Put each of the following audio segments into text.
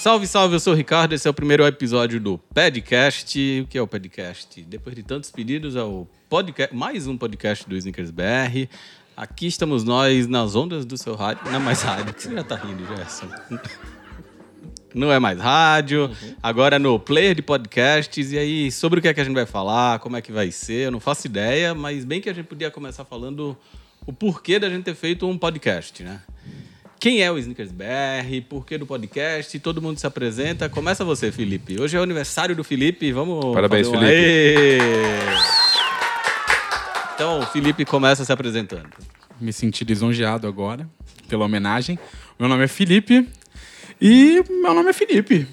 Salve, salve, eu sou o Ricardo, esse é o primeiro episódio do Podcast. O que é o Podcast? Depois de tantos pedidos, é o podcast, mais um podcast do Snickers BR. Aqui estamos nós nas ondas do seu rádio. Não é mais rádio, que você já tá rindo, Gerson. Não é mais rádio, uhum. agora no player de podcasts. E aí, sobre o que é que a gente vai falar, como é que vai ser, eu não faço ideia, mas bem que a gente podia começar falando o porquê da gente ter feito um podcast, né? Quem é o Snickers BR? Por que do podcast? Todo mundo se apresenta. Começa você, Felipe. Hoje é o aniversário do Felipe. Vamos. Parabéns, um... Felipe. Aê! Então, o Felipe começa se apresentando. Me senti lisonjeado agora pela homenagem. Meu nome é Felipe e meu nome é Felipe.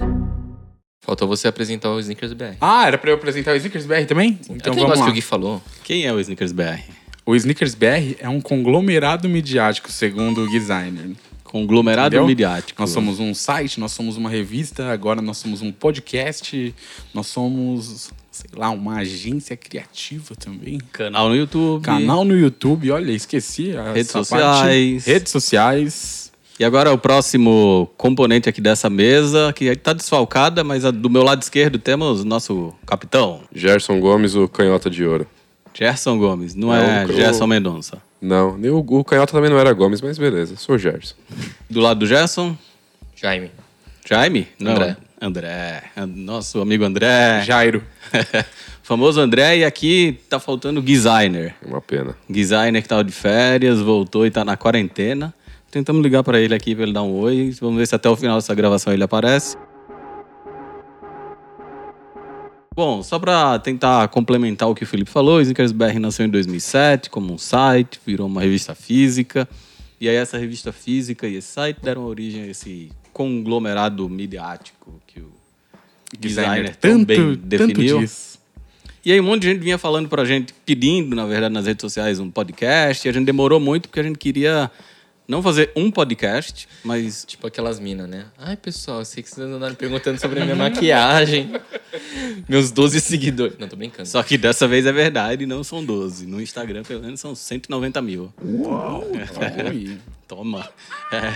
Faltou você apresentar o Snickers BR. Ah, era pra eu apresentar o Snickers BR também? Então é vamos lá. que o Gui falou. Quem é o Snickers BR? O Snickers BR é um conglomerado midiático, segundo o designer. Conglomerado Entendeu? midiático. Nós somos um site, nós somos uma revista, agora nós somos um podcast, nós somos, sei lá, uma agência criativa também. Canal no YouTube. Canal no YouTube, olha, esqueci. Redes sociais. Parte. Redes sociais. E agora o próximo componente aqui dessa mesa, que está desfalcada, mas do meu lado esquerdo temos nosso capitão. Gerson Gomes, o canhota de ouro. Gerson Gomes, não é, é o, Gerson Mendonça. Não, nem o, o Canhota também não era Gomes, mas beleza, sou o Gerson. Do lado do Gerson? Jaime. Jaime? Não. André. André. Nosso amigo André. Jairo. Famoso André, e aqui tá faltando designer. Uma pena. Designer que tava de férias, voltou e tá na quarentena. Tentamos ligar para ele aqui para ele dar um oi. Vamos ver se até o final dessa gravação ele aparece. Bom, só para tentar complementar o que o Felipe falou, o Snickers BR nasceu em 2007 como um site, virou uma revista física. E aí essa revista física e esse site deram origem a esse conglomerado midiático que o designer, designer também definiu. Tanto e aí um monte de gente vinha falando pra gente, pedindo, na verdade, nas redes sociais um podcast. E a gente demorou muito porque a gente queria não fazer um podcast, mas. Tipo aquelas minas, né? Ai, pessoal, eu sei que vocês andaram perguntando sobre a minha maquiagem. Meus 12 seguidores. Não, tô brincando. Só que dessa vez é verdade, não são 12. No Instagram, pelo menos, são 190 mil. Uau! Toma. É.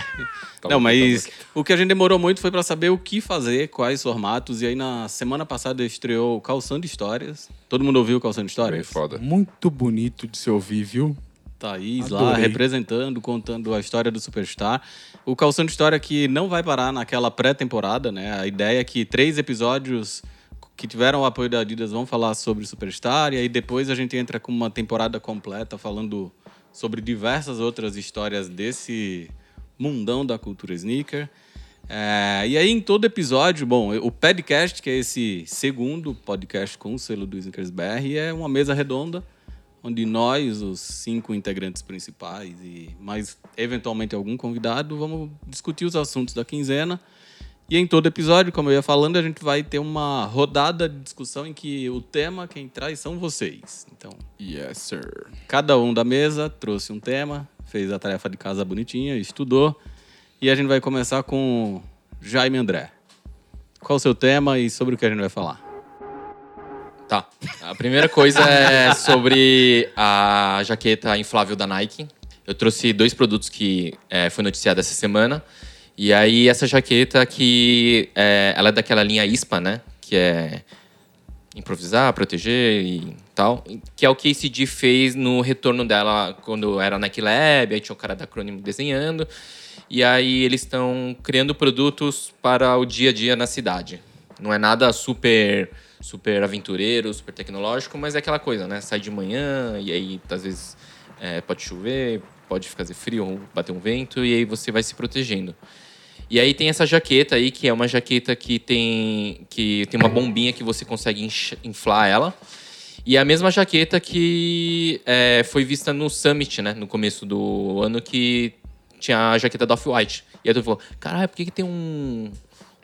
Não, mas o que a gente demorou muito foi para saber o que fazer, quais formatos. E aí, na semana passada, estreou Calçando Histórias. Todo mundo ouviu o Calçando Histórias? Bem foda. Muito bonito de se ouvir, viu? Thaís Adorei. lá representando, contando a história do Superstar. O Calçando História que não vai parar naquela pré-temporada, né? A ideia é que três episódios que tiveram o apoio da Adidas vão falar sobre o Superstar e aí depois a gente entra com uma temporada completa falando sobre diversas outras histórias desse mundão da cultura sneaker. É, e aí, em todo episódio, bom, o podcast, que é esse segundo podcast com o selo do Sneakers BR, é uma mesa redonda onde nós, os cinco integrantes principais e mais eventualmente algum convidado, vamos discutir os assuntos da quinzena. E em todo episódio, como eu ia falando, a gente vai ter uma rodada de discussão em que o tema quem traz são vocês. Então, yes, sir. Cada um da mesa trouxe um tema, fez a tarefa de casa bonitinha, estudou. E a gente vai começar com Jaime André. Qual o seu tema e sobre o que a gente vai falar? Tá. A primeira coisa é sobre a jaqueta inflável da Nike. Eu trouxe dois produtos que é, foi noticiado essa semana. E aí, essa jaqueta que é, ela é daquela linha ISPA, né? Que é improvisar, proteger e tal. Que é o que a ACD fez no retorno dela quando era Nike Lab. Aí tinha o cara da Acrônimo desenhando. E aí eles estão criando produtos para o dia a dia na cidade. Não é nada super super aventureiro, super tecnológico, mas é aquela coisa, né? Sai de manhã e aí às vezes é, pode chover, pode fazer frio, bater um vento e aí você vai se protegendo. E aí tem essa jaqueta aí, que é uma jaqueta que tem, que tem uma bombinha que você consegue inflar ela. E é a mesma jaqueta que é, foi vista no Summit, né? No começo do ano, que tinha a jaqueta da Off-White. E aí tu falou, caralho, por que, que tem um,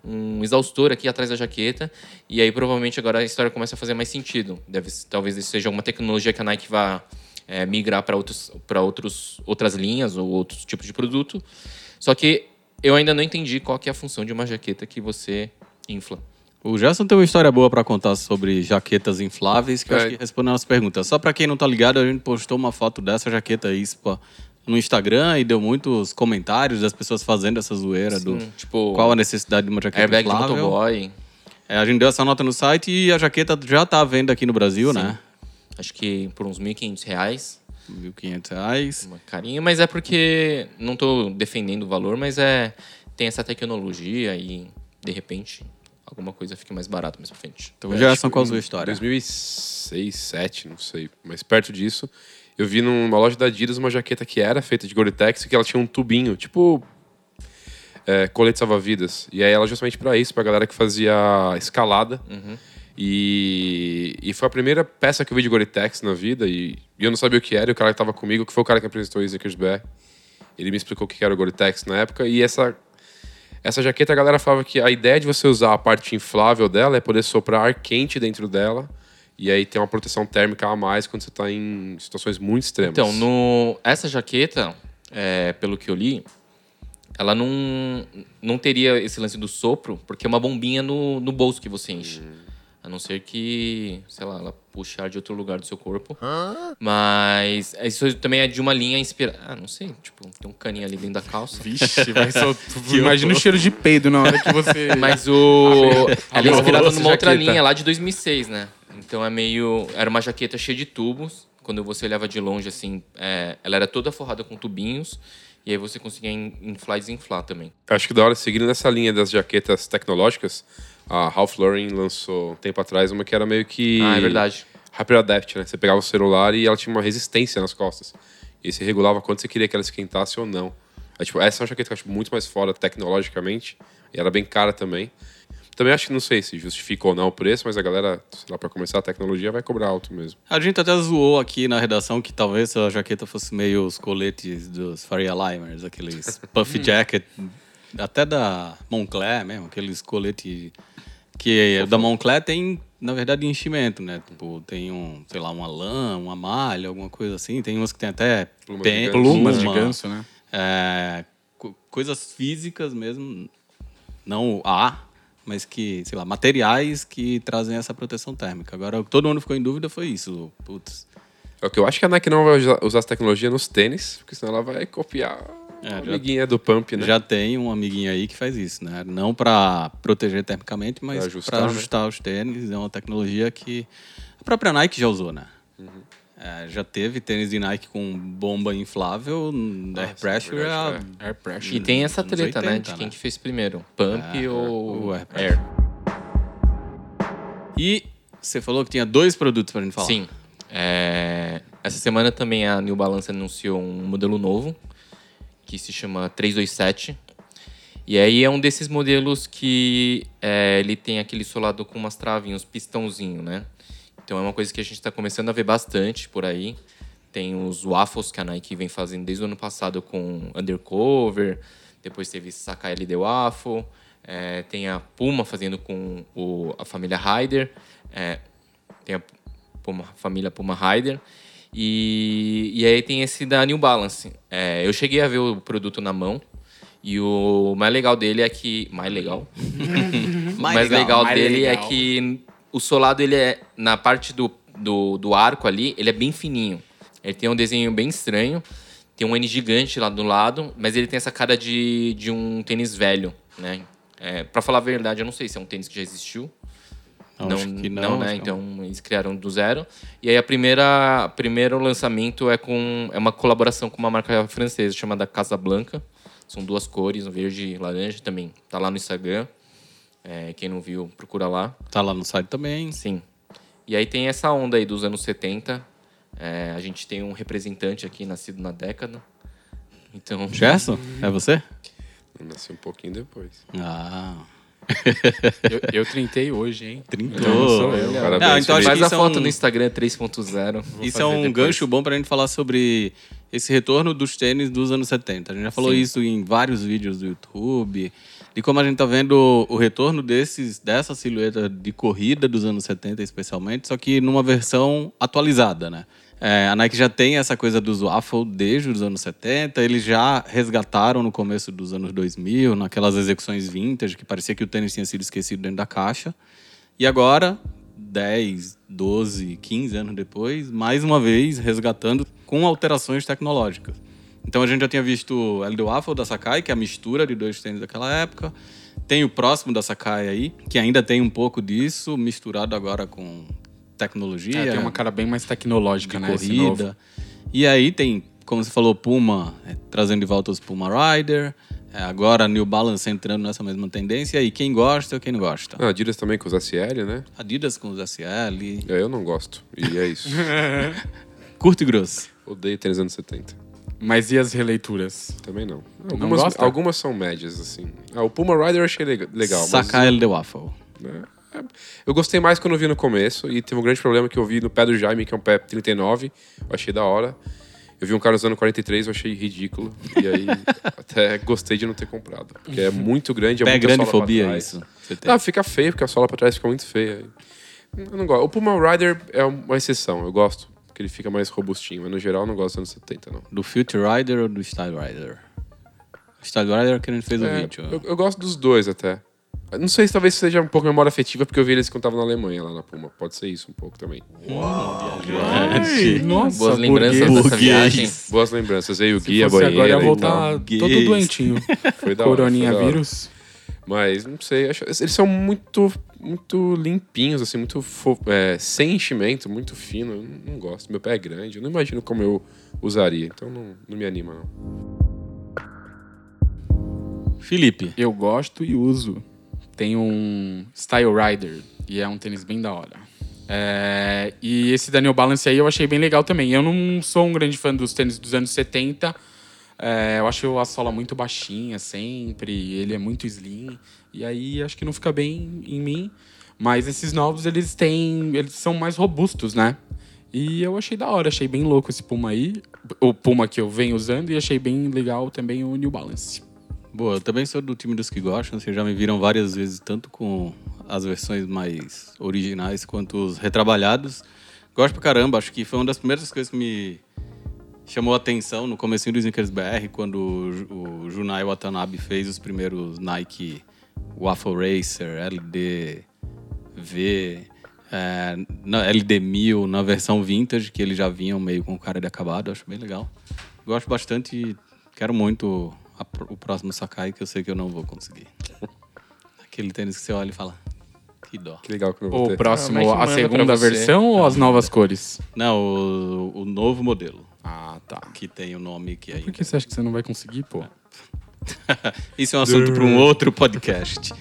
um exaustor aqui atrás da jaqueta? E aí provavelmente agora a história começa a fazer mais sentido. Deve, talvez isso seja uma tecnologia que a Nike vá é, migrar para outros, outros, outras linhas ou outros tipos de produto. Só que eu ainda não entendi qual que é a função de uma jaqueta que você infla. O Gerson tem uma história boa para contar sobre jaquetas infláveis, que é. eu acho que responde a nossa pergunta. Só para quem não tá ligado, a gente postou uma foto dessa jaqueta ISPA no Instagram e deu muitos comentários das pessoas fazendo essa zoeira Sim, do tipo, qual a necessidade de uma jaqueta airbag inflável. de motoboy. É, a gente deu essa nota no site e a jaqueta já tá à venda aqui no Brasil, Sim. né? Acho que por uns 1.500 reais. 1.500 reais. Uma carinha, mas é porque não estou defendendo o valor, mas é tem essa tecnologia e de repente alguma coisa fique mais barata mais pra frente. Então, é, geração qual a sua história? 2006, 2007, não sei, mas perto disso, eu vi numa loja da Adidas uma jaqueta que era feita de Gore-Tex que ela tinha um tubinho, tipo é, colete salva-vidas. E aí ela justamente para isso, pra galera que fazia escalada. Uhum. E, e foi a primeira peça que eu vi de Gore-Tex na vida e, e, eu não sabia o que era. E o cara que tava comigo, que foi o cara que apresentou o BR, ele me explicou o que era o Gore-Tex na época. E essa essa jaqueta, a galera falava que a ideia de você usar a parte inflável dela é poder soprar ar quente dentro dela. E aí tem uma proteção térmica a mais quando você está em situações muito extremas. Então, no, essa jaqueta, é, pelo que eu li, ela não, não teria esse lance do sopro, porque é uma bombinha no, no bolso que você enche. Hum. A não ser que, sei lá, ela puxe ar de outro lugar do seu corpo. Hã? Mas isso também é de uma linha inspirada. Ah, não sei. Tipo, tem um caninho ali dentro da calça. Vixe, vai soltar. Imagina o cheiro de peido na hora que você. Mas o. ela é inspirada numa outra linha lá de 2006, né? Então é meio. Era uma jaqueta cheia de tubos. Quando você olhava de longe, assim, é... ela era toda forrada com tubinhos. E aí você conseguia inflar e desinflar também. Acho que da hora, seguindo nessa linha das jaquetas tecnológicas, a Ralph Lauren lançou um tempo atrás uma que era meio que. Ah, é verdade. Hyper Adapt, né? Você pegava o celular e ela tinha uma resistência nas costas. E você regulava quanto você queria que ela esquentasse ou não. Aí, tipo, essa é uma jaqueta que eu acho muito mais foda tecnologicamente. E era bem cara também. Também acho que não sei se justifica ou não o preço, mas a galera, sei lá, pra começar a tecnologia vai cobrar alto mesmo. A gente até zoou aqui na redação que talvez a jaqueta fosse meio os coletes dos Faria Limers, aqueles puff jacket, até da Moncler mesmo, aqueles coletes que da Moncler tem, na verdade, enchimento, né? Tipo, tem um, sei lá, uma lã, uma malha, alguma coisa assim. Tem umas que tem até plumas, pen, de, plumas de ganso, né? É, coisas físicas mesmo, não há, mas que, sei lá, materiais que trazem essa proteção térmica. Agora, o que todo mundo ficou em dúvida foi isso. Putz. É o que eu acho que a Nike não vai usar essa tecnologia nos tênis, porque senão ela vai copiar é, uma amiguinha do Pump, né? Já tem um amiguinho aí que faz isso, né? Não para proteger termicamente, mas para ajustar, ajustar né? os tênis. É uma tecnologia que a própria Nike já usou, né? Uhum. É, já teve tênis de Nike com bomba inflável, Nossa, air pressure. É, é, air pressure. E tem essa treta, 80, né? De quem né? que fez primeiro, Pump é, ou air, air. E você falou que tinha dois produtos para gente falar. Sim. É, essa semana também a New Balance anunciou um modelo novo, que se chama 327. E aí é um desses modelos que é, ele tem aquele solado com umas travinhas, pistãozinho, né? Então é uma coisa que a gente está começando a ver bastante por aí. Tem os waffles que a Nike vem fazendo desde o ano passado com Undercover. Depois teve Sakai LD Waffle. É, tem a Puma fazendo com o, a família Ryder. É, tem a Puma, família Puma Ryder. E, e aí tem esse da New Balance. É, eu cheguei a ver o produto na mão. E o mais legal dele é que. Mais legal? mais legal, legal mais dele é legal. é que o solado, ele é. Na parte do, do, do arco ali, ele é bem fininho. Ele tem um desenho bem estranho. Tem um N gigante lá do lado, mas ele tem essa cara de, de um tênis velho, né? É, para falar a verdade, eu não sei se é um tênis que já existiu não, não, não, não, né? Então eles criaram do zero. E aí a primeira, primeiro lançamento é com é uma colaboração com uma marca francesa chamada Casablanca. São duas cores, um verde e laranja também. Tá lá no Instagram. É, quem não viu, procura lá. Tá lá no site também. Sim. E aí tem essa onda aí dos anos 70. É, a gente tem um representante aqui nascido na década. Então. Gerson, é você? Eu nasci um pouquinho depois. Ah, Eu, eu trintei hoje, hein? Trintou. Então, sou eu. Parabéns, Não, então acho Faz a isso é foto um- no Instagram 3.0. Vou Isso é um depois. gancho bom pra gente falar sobre esse retorno dos tênis dos anos 70. A gente já falou Sim. isso em vários vídeos do YouTube, de como a gente tá vendo o retorno desses, dessa silhueta de corrida dos anos 70, especialmente, só que numa versão atualizada, né? É, a Nike já tem essa coisa dos waffle desde os anos 70, eles já resgataram no começo dos anos 2000, naquelas execuções vintage, que parecia que o tênis tinha sido esquecido dentro da caixa. E agora, 10, 12, 15 anos depois, mais uma vez resgatando com alterações tecnológicas. Então a gente já tinha visto o LD Waffle da Sakai, que é a mistura de dois tênis daquela época. Tem o próximo da Sakai aí, que ainda tem um pouco disso, misturado agora com tecnologia, É, tem uma cara bem mais tecnológica, né? corrida. E aí tem, como você falou, Puma é, trazendo de volta os Puma Rider. É, agora New Balance entrando nessa mesma tendência. E quem gosta ou quem não gosta. Ah, Adidas também com os SL, né? Adidas com os SL. É, Eu não gosto. E é isso. Curto e grosso. Odeio tênis anos 70. Mas e as releituras? Também não. Algumas, gosta? algumas são médias, assim. Ah, o Puma Rider eu achei lega- legal. Sacar LD Waffle. É, Eu gostei mais quando eu vi no começo e teve um grande problema que eu vi no pé do Jaime, que é um pé 39, eu achei da hora. Eu vi um cara usando 43, eu achei ridículo. E aí até gostei de não ter comprado. Porque é muito grande, é Pé grande fobia, trás. isso. Você tem. Ah, fica feio, porque a sola pra trás fica muito feia. Eu não gosto. O Puma Rider é uma exceção, eu gosto. Porque ele fica mais robustinho, mas no geral eu não gosto dos anos 70, não. Do Future Rider ou do Style Rider? Style Rider é que a gente fez o É, vídeo. eu, eu gosto dos dois até. Não sei se talvez seja um pouco memória afetiva, porque eu vi eles quando estavam na Alemanha, lá na Puma. Pode ser isso um pouco também. Ai, nossa, Boas lembranças burguês. dessa viagem. Boas lembranças. Aí o Se guia, banheira agora ia e voltar todo doentinho. Foi da hora, Coroninha Mas, não sei, acho- eles são muito, muito limpinhos, assim, muito fo- é, sem enchimento, muito fino. Eu não, não gosto. Meu pé é grande, eu não imagino como eu usaria. Então não, não me anima, não. Felipe. Eu gosto e uso. Tem um Style Rider e é um tênis bem da hora. É, e esse Daniel Balance aí eu achei bem legal também. Eu não sou um grande fã dos tênis dos anos 70. É, eu acho a sola muito baixinha sempre. Ele é muito slim. E aí acho que não fica bem em mim. Mas esses novos, eles têm. Eles são mais robustos, né? E eu achei da hora, achei bem louco esse Puma aí. O Puma que eu venho usando e achei bem legal também o New Balance. Boa, eu também sou do time dos que gostam. Vocês já me viram várias vezes, tanto com as versões mais originais quanto os retrabalhados. Gosto pra caramba, acho que foi uma das primeiras coisas que me chamou a atenção no comecinho do Snickers BR, quando o Ju- o Junai Watanabe fez os primeiros Nike Waffle Racer, LDV, é, na- LD1000, na versão vintage, que eles já vinham meio com cara de acabado, acho bem legal. Gosto bastante e quero muito a o próximo Sakai, que eu sei que eu não vou conseguir. Aquele tênis que você olha e fala, que dó. Que legal que eu vou O ter. próximo, Ah, a segunda versão ou as novas cores? Não, o, o novo modelo, Ah, tá. que tem o nome que Por ainda... que você acha que você não vai conseguir, pô? Isso é um assunto para um outro podcast.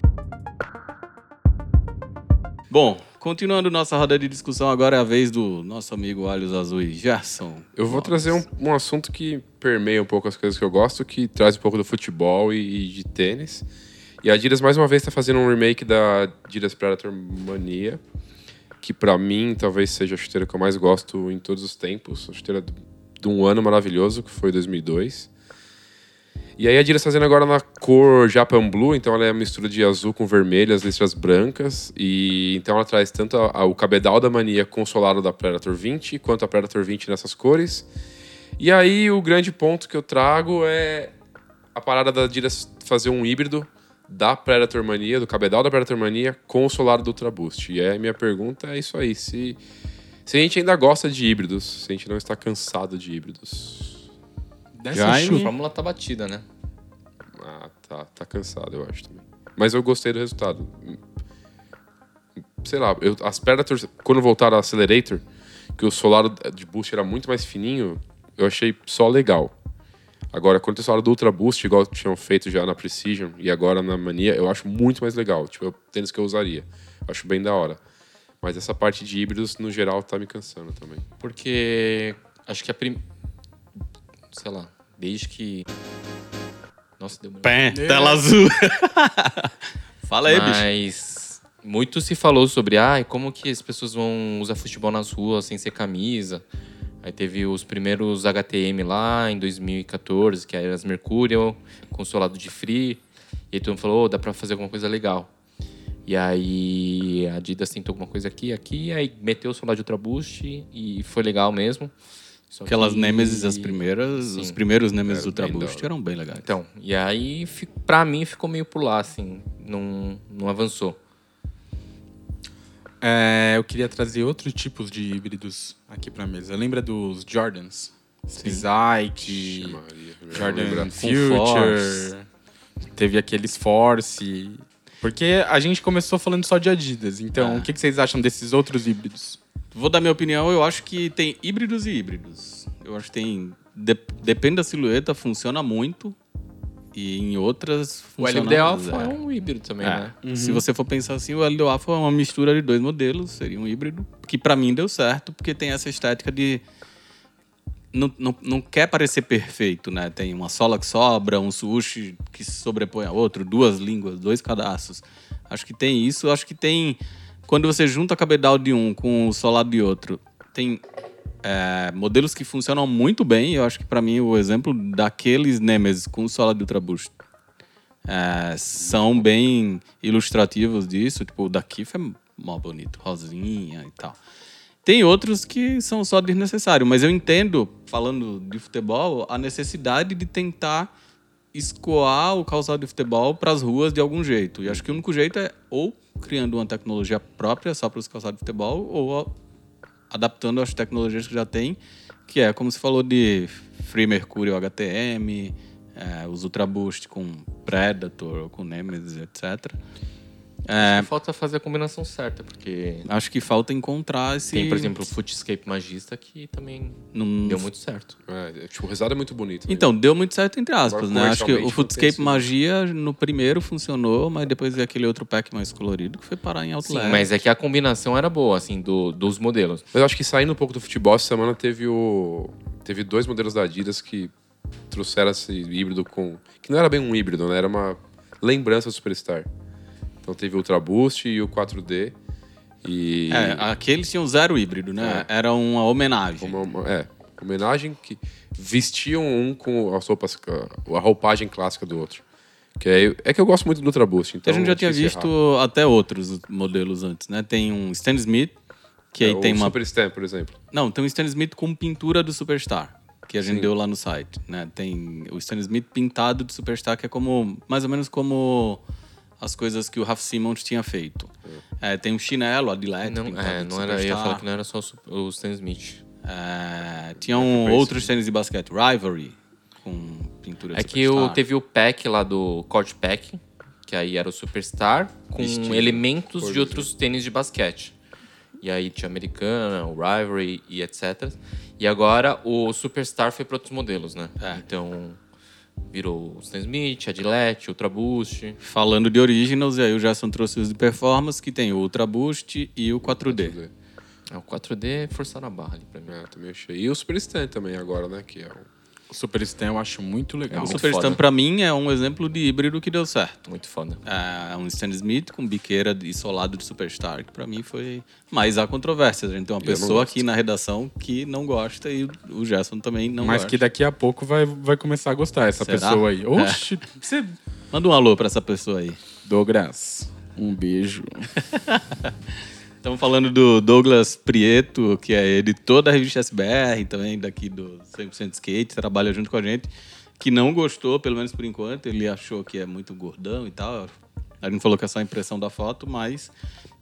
Bom, continuando nossa roda de discussão, agora é a vez do nosso amigo Olhos Azuis, Gerson. Eu vou Lopes. trazer um, um assunto que permeia um pouco as coisas que eu gosto, que traz um pouco do futebol e, e de tênis. E a Adidas mais uma vez está fazendo um remake da Adidas Predator Mania, que pra mim talvez seja a chuteira que eu mais gosto em todos os tempos, a chuteira de um ano maravilhoso que foi 2002. E aí a Adidas fazendo agora na cor Japan Blue, então ela é a mistura de azul com vermelho, as listras brancas, e então ela traz tanto a- a- o cabedal da Mania com o solado da Predator 20, quanto a Predator 20 nessas cores. E aí o grande ponto que eu trago é a parada da Adidas fazer um híbrido da Predator Mania, do cabedal da Predator Mania, com o solado do Ultra Boost. E aí a minha pergunta é isso aí, se, se a gente ainda gosta de híbridos, se a gente não está cansado de híbridos. Dessa Jaime? Fórmula tá batida, né? Ah, tá, tá cansado, eu acho também. Mas eu gostei do resultado. Sei lá, eu, as Predators, quando voltaram a Accelerator, que o solado de boost era muito mais fininho, eu achei só legal. Agora, quando eles falam do Ultra Boost, igual tinham feito já na Precision e agora na Mania, eu acho muito mais legal. Tipo, é o tênis que eu usaria. Acho bem da hora. Mas essa parte de híbridos, no geral, tá me cansando também. Porque acho que a prim... Sei lá, desde que. Nossa, deu Pé, tela azul. Fala aí, bicho. Mas muito se falou sobre ah, como que as pessoas vão usar futebol nas ruas sem ser camisa. Aí teve os primeiros HTM lá em 2014, que era as Mercurial, com solado de free. E aí todo mundo falou, oh, dá pra fazer alguma coisa legal. E aí a Adidas tentou alguma coisa aqui, aqui, aí meteu o solado de Ultra Boost e foi legal mesmo. Só Aquelas que- Nemesis, as primeiras, Sim. os primeiros Nemesis Era Ultra bem da Boost eram bem legais. Então, e aí, pra mim, ficou meio por lá, assim. Não, não avançou. É, eu queria trazer outros tipos de híbridos aqui pra mesa. Lembra dos Jordans? Spizike, Jordan. Future, teve aqueles Force. Porque a gente começou falando só de Adidas. Então, É. o que que vocês acham desses outros híbridos? Vou dar minha opinião, eu acho que tem híbridos e híbridos. Eu acho que tem. de- depende da silhueta, funciona muito. E em outras O funciona LD Alpha é um híbrido também, É. né? Se você for pensar assim, o LD Alpha é uma mistura de dois modelos, seria um híbrido, que pra mim deu certo, porque tem essa estética de não, não, não quer parecer perfeito, né? Tem uma sola que sobra, um sushi que se sobrepõe a outro, duas línguas, dois cadastros. Acho que tem isso. Acho que tem. Quando você junta a cabedal de um com o solado de outro, tem é, modelos que funcionam muito bem. Eu acho que pra mim o exemplo daqueles Nemesis com o solado de Ultra Boost é, são bem ilustrativos disso. Tipo, o da Kif é mó bonito, rosinha e tal. Tem outros que são só desnecessários, mas eu entendo, falando de futebol, a necessidade de tentar escoar o calçado de futebol para as ruas de algum jeito. E acho que o único jeito é ou criando uma tecnologia própria só para os calçados de futebol, ou adaptando as tecnologias que já tem, que é, como você falou, de Free Mercurial HTM, é, os Ultra Boost com Predator, com Nemesis, etc. É, Falta fazer a combinação certa, porque acho que falta encontrar esse... tem, por exemplo, o Footscape Magista que também Num- deu muito certo. É, tipo, o resultado é muito bonito. né? Então, deu muito certo entre aspas, Agora, né? Acho que o Footscape. Magia no primeiro funcionou, mas depois veio aquele outro pack mais colorido que foi parar em Sim, outlet. mas é que a combinação era boa, assim, do, dos modelos. Mas eu acho que saindo um pouco do futebol, essa semana teve o. Teve dois modelos da Adidas que trouxeram esse híbrido com. Que não era bem um híbrido, né? Era uma lembrança do Superstar. Então teve o Ultra Boost e o 4D. E. É, aqueles tinham zero híbrido, né? Era uma homenagem. Uma, uma- é, homenagem que vestiam um com as roupas, a roupagem clássica do outro. Que é, é que eu gosto muito do Ultra Boost. Então a gente já é tinha difícil visto errar. até outros modelos antes, né? Tem um Stan Smith, que aí É, tem o uma... Super Stan, por exemplo. Não, tem um Stan Smith com pintura do Superstar, que a gente Sim. deu lá no site, né? Tem o Stan Smith pintado de Superstar, que é como mais ou menos como as coisas que o Raf Simons tinha feito. É, tem um chinelo, a Dilete, Não, é, não era, eu ia Superstar. falar que não era só o o Stan Smith. É, tinha um, outros tênis de basquete, Rivalry, com pintura de É que o, teve o pack lá do Court Pack, que aí era o Superstar, com Vestido, elementos de outros tênis de basquete. E aí tinha Americana, o Rivalry e etc. E agora o Superstar foi para outros modelos, né? É. Então virou o Stan Smith, a Gillette, Ultra Boost. Falando de Originals, e aí o Gerson trouxe os de performance, que tem o Ultra Boost e o 4D. É, o 4D forçaram a barra ali pra mim. É, também achei. E o Super Stan também agora, né? Que é o... O Super Stan eu acho muito legal. o muito Super foda. Stan, pra mim, é um exemplo de híbrido que deu certo. Muito foda. É um Stan Smith com biqueira e solado de Superstar, que pra mim foi... Mas há controvérsias. A gente tem uma Eu pessoa aqui na redação que não gosta e o Gerson também não Mas gosta. que daqui a pouco vai, vai começar a gostar essa Será? pessoa aí. É. Oxi, você... Manda um alô pra essa pessoa aí. Douglas, um beijo. Estamos falando do Douglas Prieto, que é editor da revista SBR, também daqui do 100% Skate, trabalha junto com a gente, que não gostou, pelo menos por enquanto, ele achou que é muito gordão e tal. A gente falou que é só a impressão da foto, mas,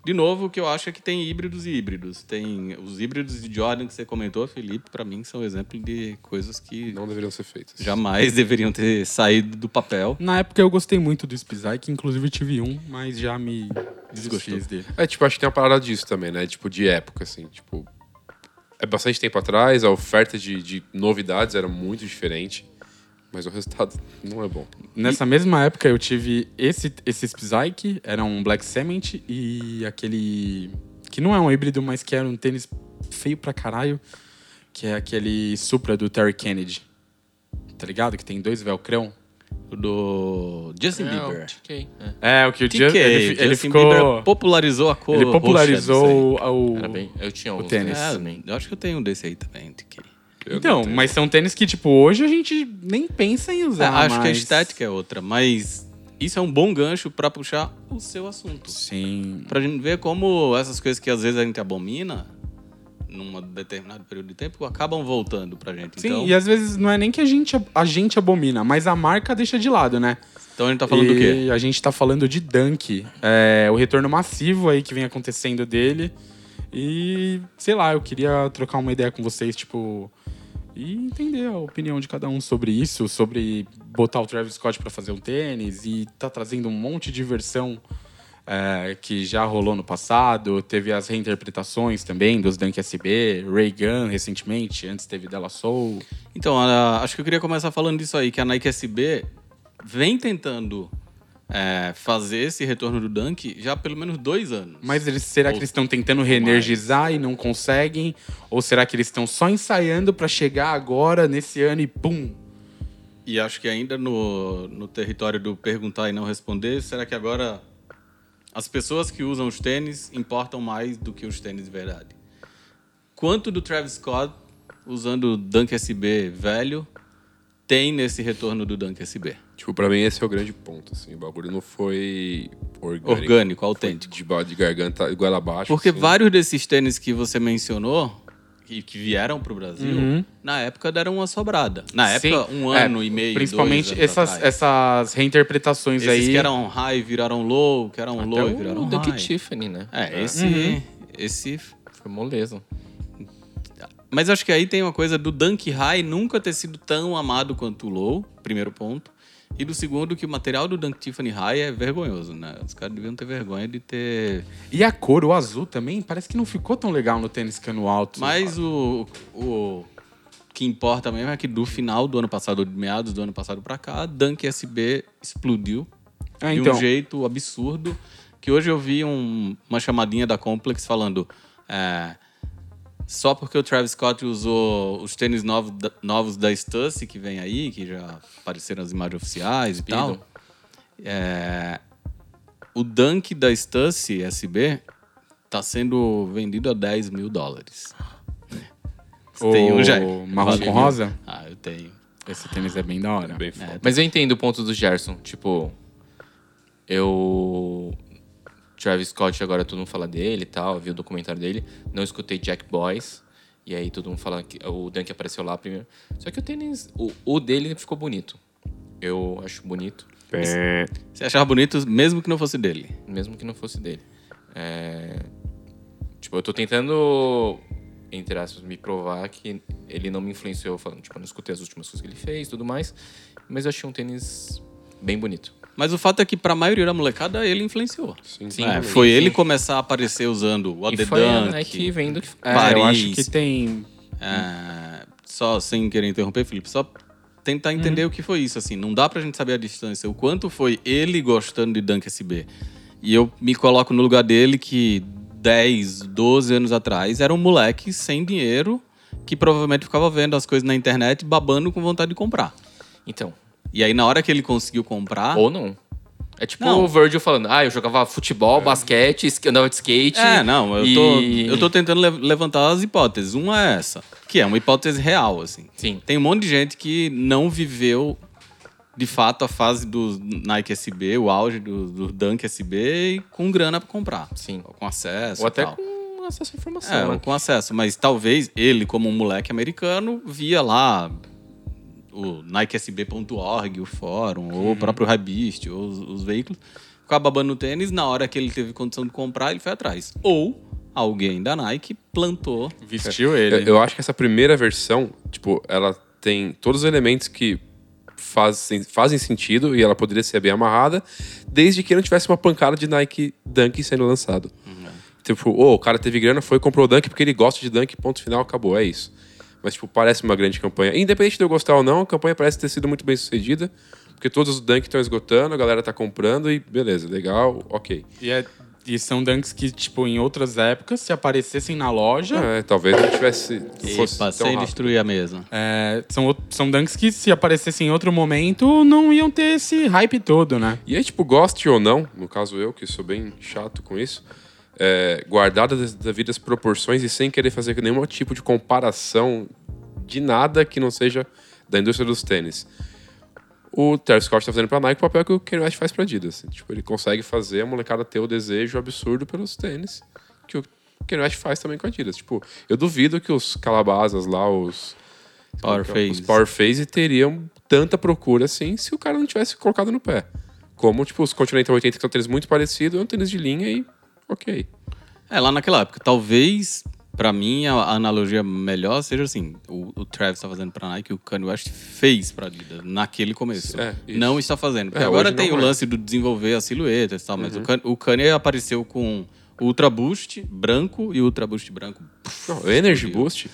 de novo, o que eu acho é que tem híbridos e híbridos. Tem os híbridos de Jordan que você comentou, Felipe, para mim são exemplo de coisas que Não deveriam ser feitas. jamais deveriam ter saído do papel. Na época eu gostei muito do Spizike, inclusive tive um, mas já me desfiz dele. É, tipo, acho que tem uma parada disso também, né? Tipo, de época, assim. Tipo, é bastante tempo atrás, a oferta de, de novidades era muito diferente. Mas o resultado não é bom. Nessa mesma época eu tive esse, esse Spike, era um Black Cement e aquele. que não é um híbrido, mas que era um tênis feio pra caralho, que é aquele Supra do Terry Kennedy. Tá ligado? Que tem dois velcrão. O do Justin É, Bieber. o TK, é. É, o que o TK, Ju- ele, ele Justin ficou. Bieber popularizou a cor ele roxa popularizou o. o- Era bem. Eu tinha o tênis. É, eu acho que eu tenho um desse aí também, TK. Eu Então, mas são tênis que, tipo, hoje a gente nem pensa em usar. acho que a estética é outra, mas isso é um bom gancho pra puxar o seu assunto. Sim. Pra gente ver como essas coisas que às vezes a gente abomina num determinado período de tempo acabam voltando pra gente. Sim, então, e às vezes não é nem que a gente, a gente abomina, mas a marca deixa de lado, né? então a gente tá falando e do quê? A gente tá falando de Dunk. É, o retorno massivo aí que vem acontecendo dele. E, sei lá, eu queria trocar uma ideia com vocês, tipo. E entender a opinião de cada um sobre isso, sobre botar o Travis Scott pra fazer um tênis e tá trazendo um monte de versão é, que já rolou no passado. Teve as reinterpretações também dos Dunk SB, Ray recentemente, antes teve Della Soul. Então, acho que eu queria começar falando disso aí, que a Nike SB vem tentando é, fazer esse retorno do Dunk já há pelo menos dois anos. Mas eles, será que Ou- eles estão tentando reenergizar e não conseguem? Ou será que eles estão só ensaiando pra chegar agora, nesse ano e pum? E acho que ainda no, no território do perguntar e não responder, será que agora as pessoas que usam os tênis importam mais do que os tênis de verdade? Quanto do Travis Scott usando o Dunk SB velho tem nesse retorno do Dunk SB? Tipo, pra mim esse é o grande ponto, assim. O bagulho não foi orgânico. Orgânico, Foi autêntico. De, de garganta igual abaixo. Porque assim. vários desses tênis que você mencionou e que vieram para o Brasil, na época deram uma sobrada. Na época, Sim, um é, ano e meio, Principalmente dois anos essas, atrás. essas reinterpretações Esses aí. que eram high viraram low, que eram low e Até viraram o Dunk high. Tiffany, né? É, esse, esse... Foi moleza. Mas acho que aí tem uma coisa do Dunk High nunca ter sido tão amado quanto o Low, primeiro ponto. E do segundo, que o material do Dunk Tiffany High é vergonhoso, né? Os caras deviam ter vergonha de ter... E a cor, o azul também, parece que não ficou tão legal no tênis cano alto. Mas o, o que importa mesmo é que do final do ano passado, ou de meados do ano passado pra cá, Dunk SB explodiu Ah, de então. um jeito absurdo. Que hoje eu vi um- uma chamadinha da Complex falando. é, só porque o Travis Scott usou os tênis novos da, novos da Stussy que vem aí, que já apareceram as imagens oficiais e tal. Speedo. é, o Dunk da Stussy SB tá sendo vendido a 10 mil dólares. Você O tem um já? marrom com rosa? Ah, eu tenho. Esse tênis é bem da hora. Bem foda. Mas eu entendo o ponto do Gerson. Tipo, eu. Travis Scott, agora todo mundo fala dele e tal, vi o documentário dele. Não escutei Jack Boys. E aí todo mundo fala que o Dunk apareceu lá primeiro. Só que o tênis, o, o dele ficou bonito. Eu acho bonito, Pé. Você achava bonito mesmo que não fosse dele. mesmo que não fosse dele. É, Tipo, eu tô tentando, entre aspas, me provar que ele não me influenciou, falando, tipo, eu não escutei as últimas coisas que ele fez e tudo mais. Mas eu achei um tênis bem bonito. Mas o fato é que pra maioria da molecada ele influenciou. Sim, Sim. É, foi sim. ele começar a aparecer usando o E AD foi a Dunk, Nike vendo que... É, Paris. eu acho que tem. É, só sem querer interromper, Felipe, só tentar entender Uhum. o que foi isso, assim. Não dá pra gente saber a distância, o quanto foi ele gostando de Dunk SB. E eu me coloco no lugar dele que 10, 12 anos atrás era um moleque sem dinheiro que provavelmente ficava vendo as coisas na internet babando com vontade de comprar. Então, E aí na hora que ele conseguiu comprar, ou não. É tipo Não. o Virgil falando, ah, eu jogava futebol, basquete, sk- andava de skate. É, não, eu tô, e- eu tô tentando le- levantar as hipóteses. Uma é essa, que é uma hipótese real, assim. Sim. Tem um monte de gente que não viveu, de fato, a fase do Nike SB, o auge do, do Dunk SB, e com grana pra comprar. Sim. Ou com acesso Ou até tal. com acesso à informação, É, né? com acesso. Mas talvez ele, como um moleque americano, via lá o NikeSB.org, o fórum, ou o próprio Rabist, ou os, os veículos, ficava babando no tênis, na hora que ele teve condição de comprar, ele foi atrás. Ou alguém da Nike plantou. Vestiu Eu, ele. eu acho que essa primeira versão, tipo, ela tem todos os elementos que fazem, fazem sentido e ela poderia ser bem amarrada, desde que não tivesse uma pancada de Nike Dunk sendo lançado. Tipo, ô, o cara teve grana, foi e comprou o Dunk porque ele gosta de Dunk, ponto final, acabou, é isso. Mas, tipo, parece uma grande campanha. Independente de eu gostar ou não, a campanha parece ter sido muito bem sucedida. Porque todos os dunks estão esgotando, a galera tá comprando e beleza, legal, ok. E, é- e são dunks que, tipo, em outras épocas, se aparecessem na loja, É, talvez não tivesse. Fosse Epa, tão sem rápido. destruir a mesa. é, são, são dunks que, se aparecessem em outro momento, não iam ter esse hype todo, né? E aí, tipo, goste ou não, no caso eu, que sou bem chato com isso, é, guardadas as devidas proporções e sem querer fazer nenhum tipo de comparação de nada que não seja da indústria dos tênis. O Travis Scott tá fazendo pra Nike o papel que o Kanye West faz pra Adidas. Tipo, ele consegue fazer a molecada ter o desejo absurdo pelos tênis que o Kanye West faz também com a Adidas. Tipo, eu duvido que os calabazas lá, os... Power Os Phase. Power Phase teriam tanta procura assim se o cara não tivesse colocado no pé. Como, tipo, os Continental 80, que são tênis muito parecidos, é um tênis de linha e ok. É, lá naquela época. Talvez, pra mim, a, analogia melhor seja assim: o, o Travis tá fazendo pra Nike, o Kanye West fez pra Adidas naquele começo. É, não está fazendo. Porque É, agora tem o é. lance do desenvolver as silhuetas e tal, mas o, Kan- o Kanye apareceu com Ultra Boost branco e Ultra Boost branco. Não, o Energy. Boost,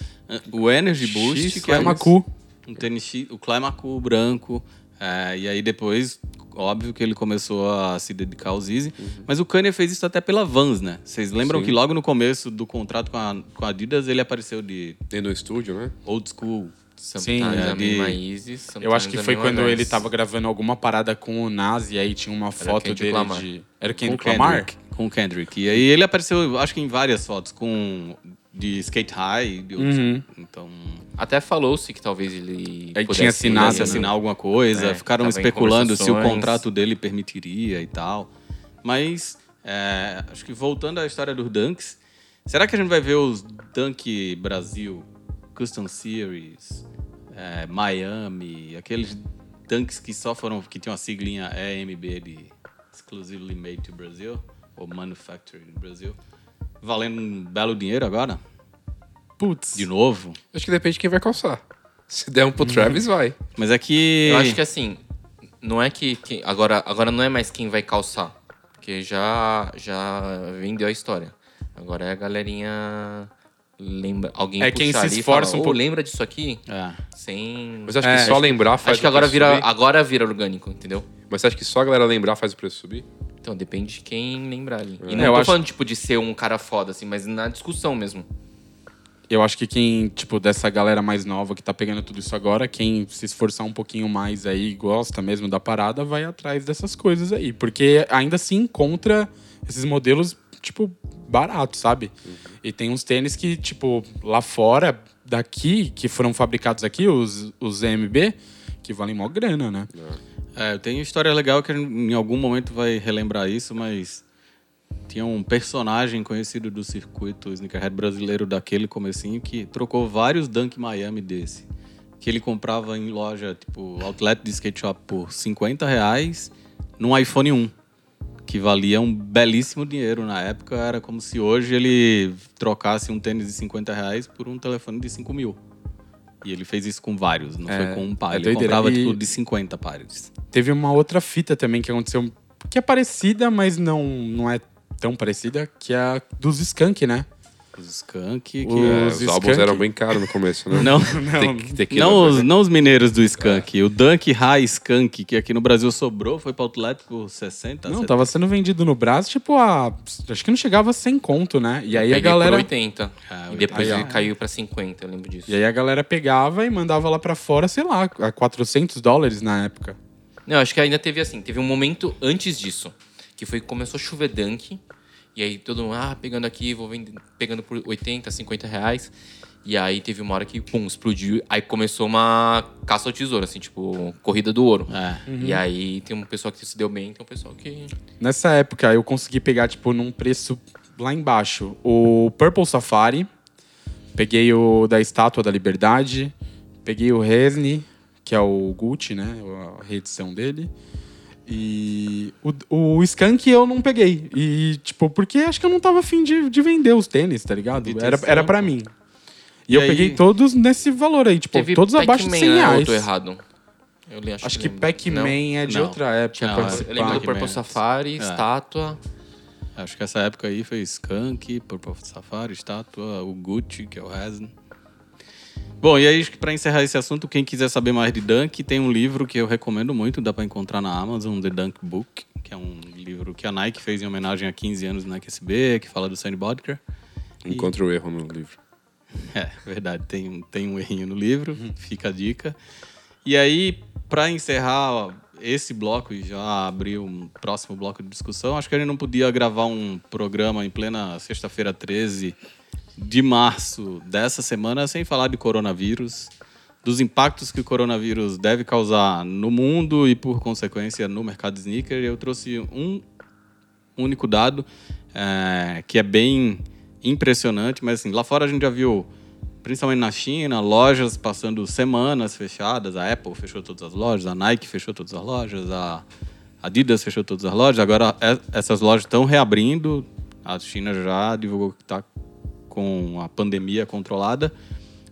O Energy Boost, X, que é uma Climacool. um tênis, X- o Climacool branco. é, e aí depois, óbvio que ele começou a se dedicar aos Easy. Mas o Kanye fez isso até pela Vans, né? Vocês lembram Sim. que logo no começo do contrato com a, com a Adidas, ele apareceu de dentro do estúdio, né? old school. Sometimes é, de- Eu acho que foi quando ele tava gravando alguma parada com o Nazi, e aí tinha uma foto Kendrick dele Lamar. de... Era o Com Kendrick o Lamar? Kendrick. Com o Kendrick. E aí ele apareceu, acho que em várias fotos, com de skate high. De old Uhum. Então, Até falou-se que talvez ele Aí pudesse tinha assinado, né? assinar alguma coisa. É, Ficaram especulando se o contrato dele permitiria e tal. Mas, é, acho que voltando à história dos Dunks, será que a gente vai ver os Dunk Brasil, Custom Series, é, Miami, aqueles Dunks que só foram, que tinham a siglinha EMB de Exclusively Made to Brazil, ou Manufactured in Brazil, valendo um belo dinheiro agora? Putz. De novo? Acho que depende de quem vai calçar. Se der um pro Travis, vai. Mas é que... Eu acho que assim, não é que, que- agora, agora não é mais quem vai calçar, porque já já vendeu a história. Agora é a galerinha lembra, alguém É quem se esforça um "Ô, pouco." lembra disso aqui? É. Sem Mas acho É, que só acho lembrar faz Acho que o agora preço vira, subir. agora vira orgânico, entendeu? Mas você acha que só a galera lembrar faz o preço subir? Então depende de quem lembrar ali. E É, não eu tô acho- falando tipo de ser um cara foda assim, mas na discussão mesmo. Eu acho que quem, tipo, dessa galera mais nova que tá pegando tudo isso agora, quem se esforçar um pouquinho mais aí, gosta mesmo da parada, vai atrás dessas coisas aí. Porque ainda se encontra esses modelos, tipo, baratos, sabe? E tem uns tênis que, tipo, lá fora, daqui, que foram fabricados aqui, os, os EMB, que valem mó grana, né? É, eu tenho história legal que em algum momento vai relembrar isso, mas tinha um personagem conhecido do circuito sneakerhead brasileiro daquele comecinho que trocou vários Dunk Miami desse. Que ele comprava em loja, tipo, outlet de skate shop por 50 reais num iPhone 1. Que valia um belíssimo dinheiro na época. Era como se hoje ele trocasse um tênis de 50 reais por um telefone de 5 mil. E ele fez isso com vários, não É, foi com um par. é ele doideira. comprava, tipo, de 50 pares. Teve uma outra fita também que aconteceu, que é parecida, mas não, não é tão parecida, que é a dos Skunk, né? Os Skunk. Que... É, Os os álbuns Skunk? eram bem caros no começo, né? Não, Tem que- tem que não, os, não os mineiros do Skunk. O Dunk High Skunk, que aqui no Brasil sobrou, foi pra outlet por 60, Não, 70. tava sendo vendido no Brasil, tipo, a. Acho que não chegava a 100 conto, né? E aí a Peguei galera. por 80. Ah, e depois aí, ele caiu pra 50, eu lembro disso. E aí a galera pegava e mandava lá pra fora, sei lá, a 400 dólares na época. Não, acho que ainda teve assim, teve um momento antes disso, que foi que começou a chover dunk, e aí todo mundo, ah, pegando aqui, vou vender, pegando por 80, 50 reais. E aí teve uma hora que, pum, explodiu, aí começou uma caça ao tesouro, assim, tipo, corrida do ouro. É. E aí tem um pessoal que se deu bem, tem um pessoal que... Nessa época eu consegui pegar, tipo, num preço lá embaixo, o Purple Safari, peguei o da Estátua da Liberdade, peguei o Resni, que é o Gucci, né? A reedição dele. E o, o Skunk eu não peguei. E, tipo, porque acho que eu não tava afim de, de vender os tênis, tá ligado? Era, era pra mim. E, E eu aí- peguei todos nesse valor aí, tipo, teve todos abaixo de Pac-Man, 100 né? Ou reais. eu tô errado. Eu li- acho, Acho que lembro. Pac-Man é de Não. outra época. Não, é- Eu lembro do Pac-Man. Purple Safari, Estátua... Acho que essa época aí foi Skunk, Purple Safari, Estátua, o Gucci, que é o Hazen. Bom, e aí, para encerrar esse assunto, quem quiser saber mais de Dunk, tem um livro que eu recomendo muito, dá para encontrar na Amazon, The Dunk Book, que é um livro que a Nike fez em homenagem a 15 anos do Nike SB, que fala do Sandy Bodker. Encontre o erro no livro. É, verdade, tem, um- tem um errinho no livro, fica a dica. E aí, para encerrar esse bloco e já abrir um próximo bloco de discussão, acho que a gente não podia gravar um programa em plena sexta-feira 13 de março dessa semana sem falar de coronavírus, dos impactos que o coronavírus deve causar no mundo e, por consequência, no mercado de sneaker. Eu trouxe um único dado é, que é bem impressionante, mas assim, lá fora a gente já viu, principalmente na China, lojas passando semanas fechadas. A Apple fechou todas as lojas, a Nike fechou todas as lojas, a Adidas fechou todas as lojas. Agora é- essas lojas estão reabrindo. A China já divulgou que está com a pandemia controlada,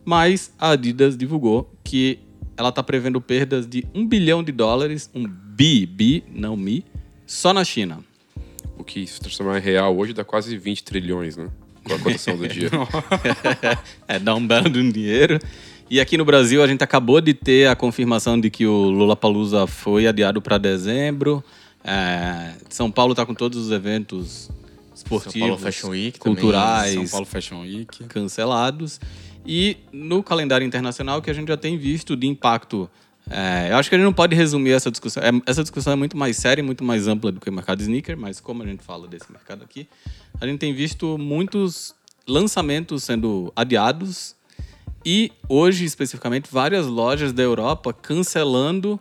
mas a Adidas divulgou que ela está prevendo perdas de um bilhão de dólares, um bi, bi, não mi, só na China. O que se transformar em real hoje dá quase 20 trilhões, né? Com a cotação do dia. é, dá um belo de um dinheiro. E aqui no Brasil a gente acabou de ter a confirmação de que o Lollapalooza foi adiado para dezembro. É, São Paulo está com todos os eventos esportivos, São Paulo Fashion Week também, culturais, São Paulo Fashion Week. cancelados. E no calendário internacional que a gente já tem visto de impacto. é, eu acho que a gente não pode resumir essa discussão. é- essa discussão é muito mais séria, e muito mais ampla do que o mercado sneaker, mas como a gente fala desse mercado aqui, a gente tem visto muitos lançamentos sendo adiados e hoje, especificamente, várias lojas da Europa cancelando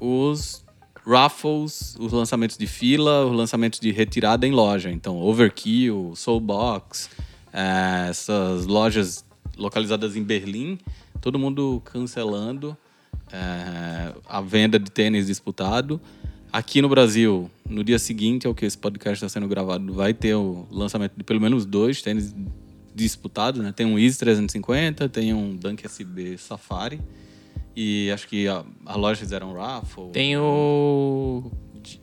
os raffles, os lançamentos de fila, os lançamentos de retirada em loja. Então, Overkill, Soulbox, eh, essas lojas localizadas em Berlim, todo mundo cancelando eh, a venda de tênis disputado. Aqui no Brasil, no dia seguinte ao que esse podcast está sendo gravado, vai ter o lançamento de pelo menos dois tênis disputados, né? Tem um Easy 350, tem um Dunk SB Safari. E acho que a, a loja fizeram raffle. Tem o.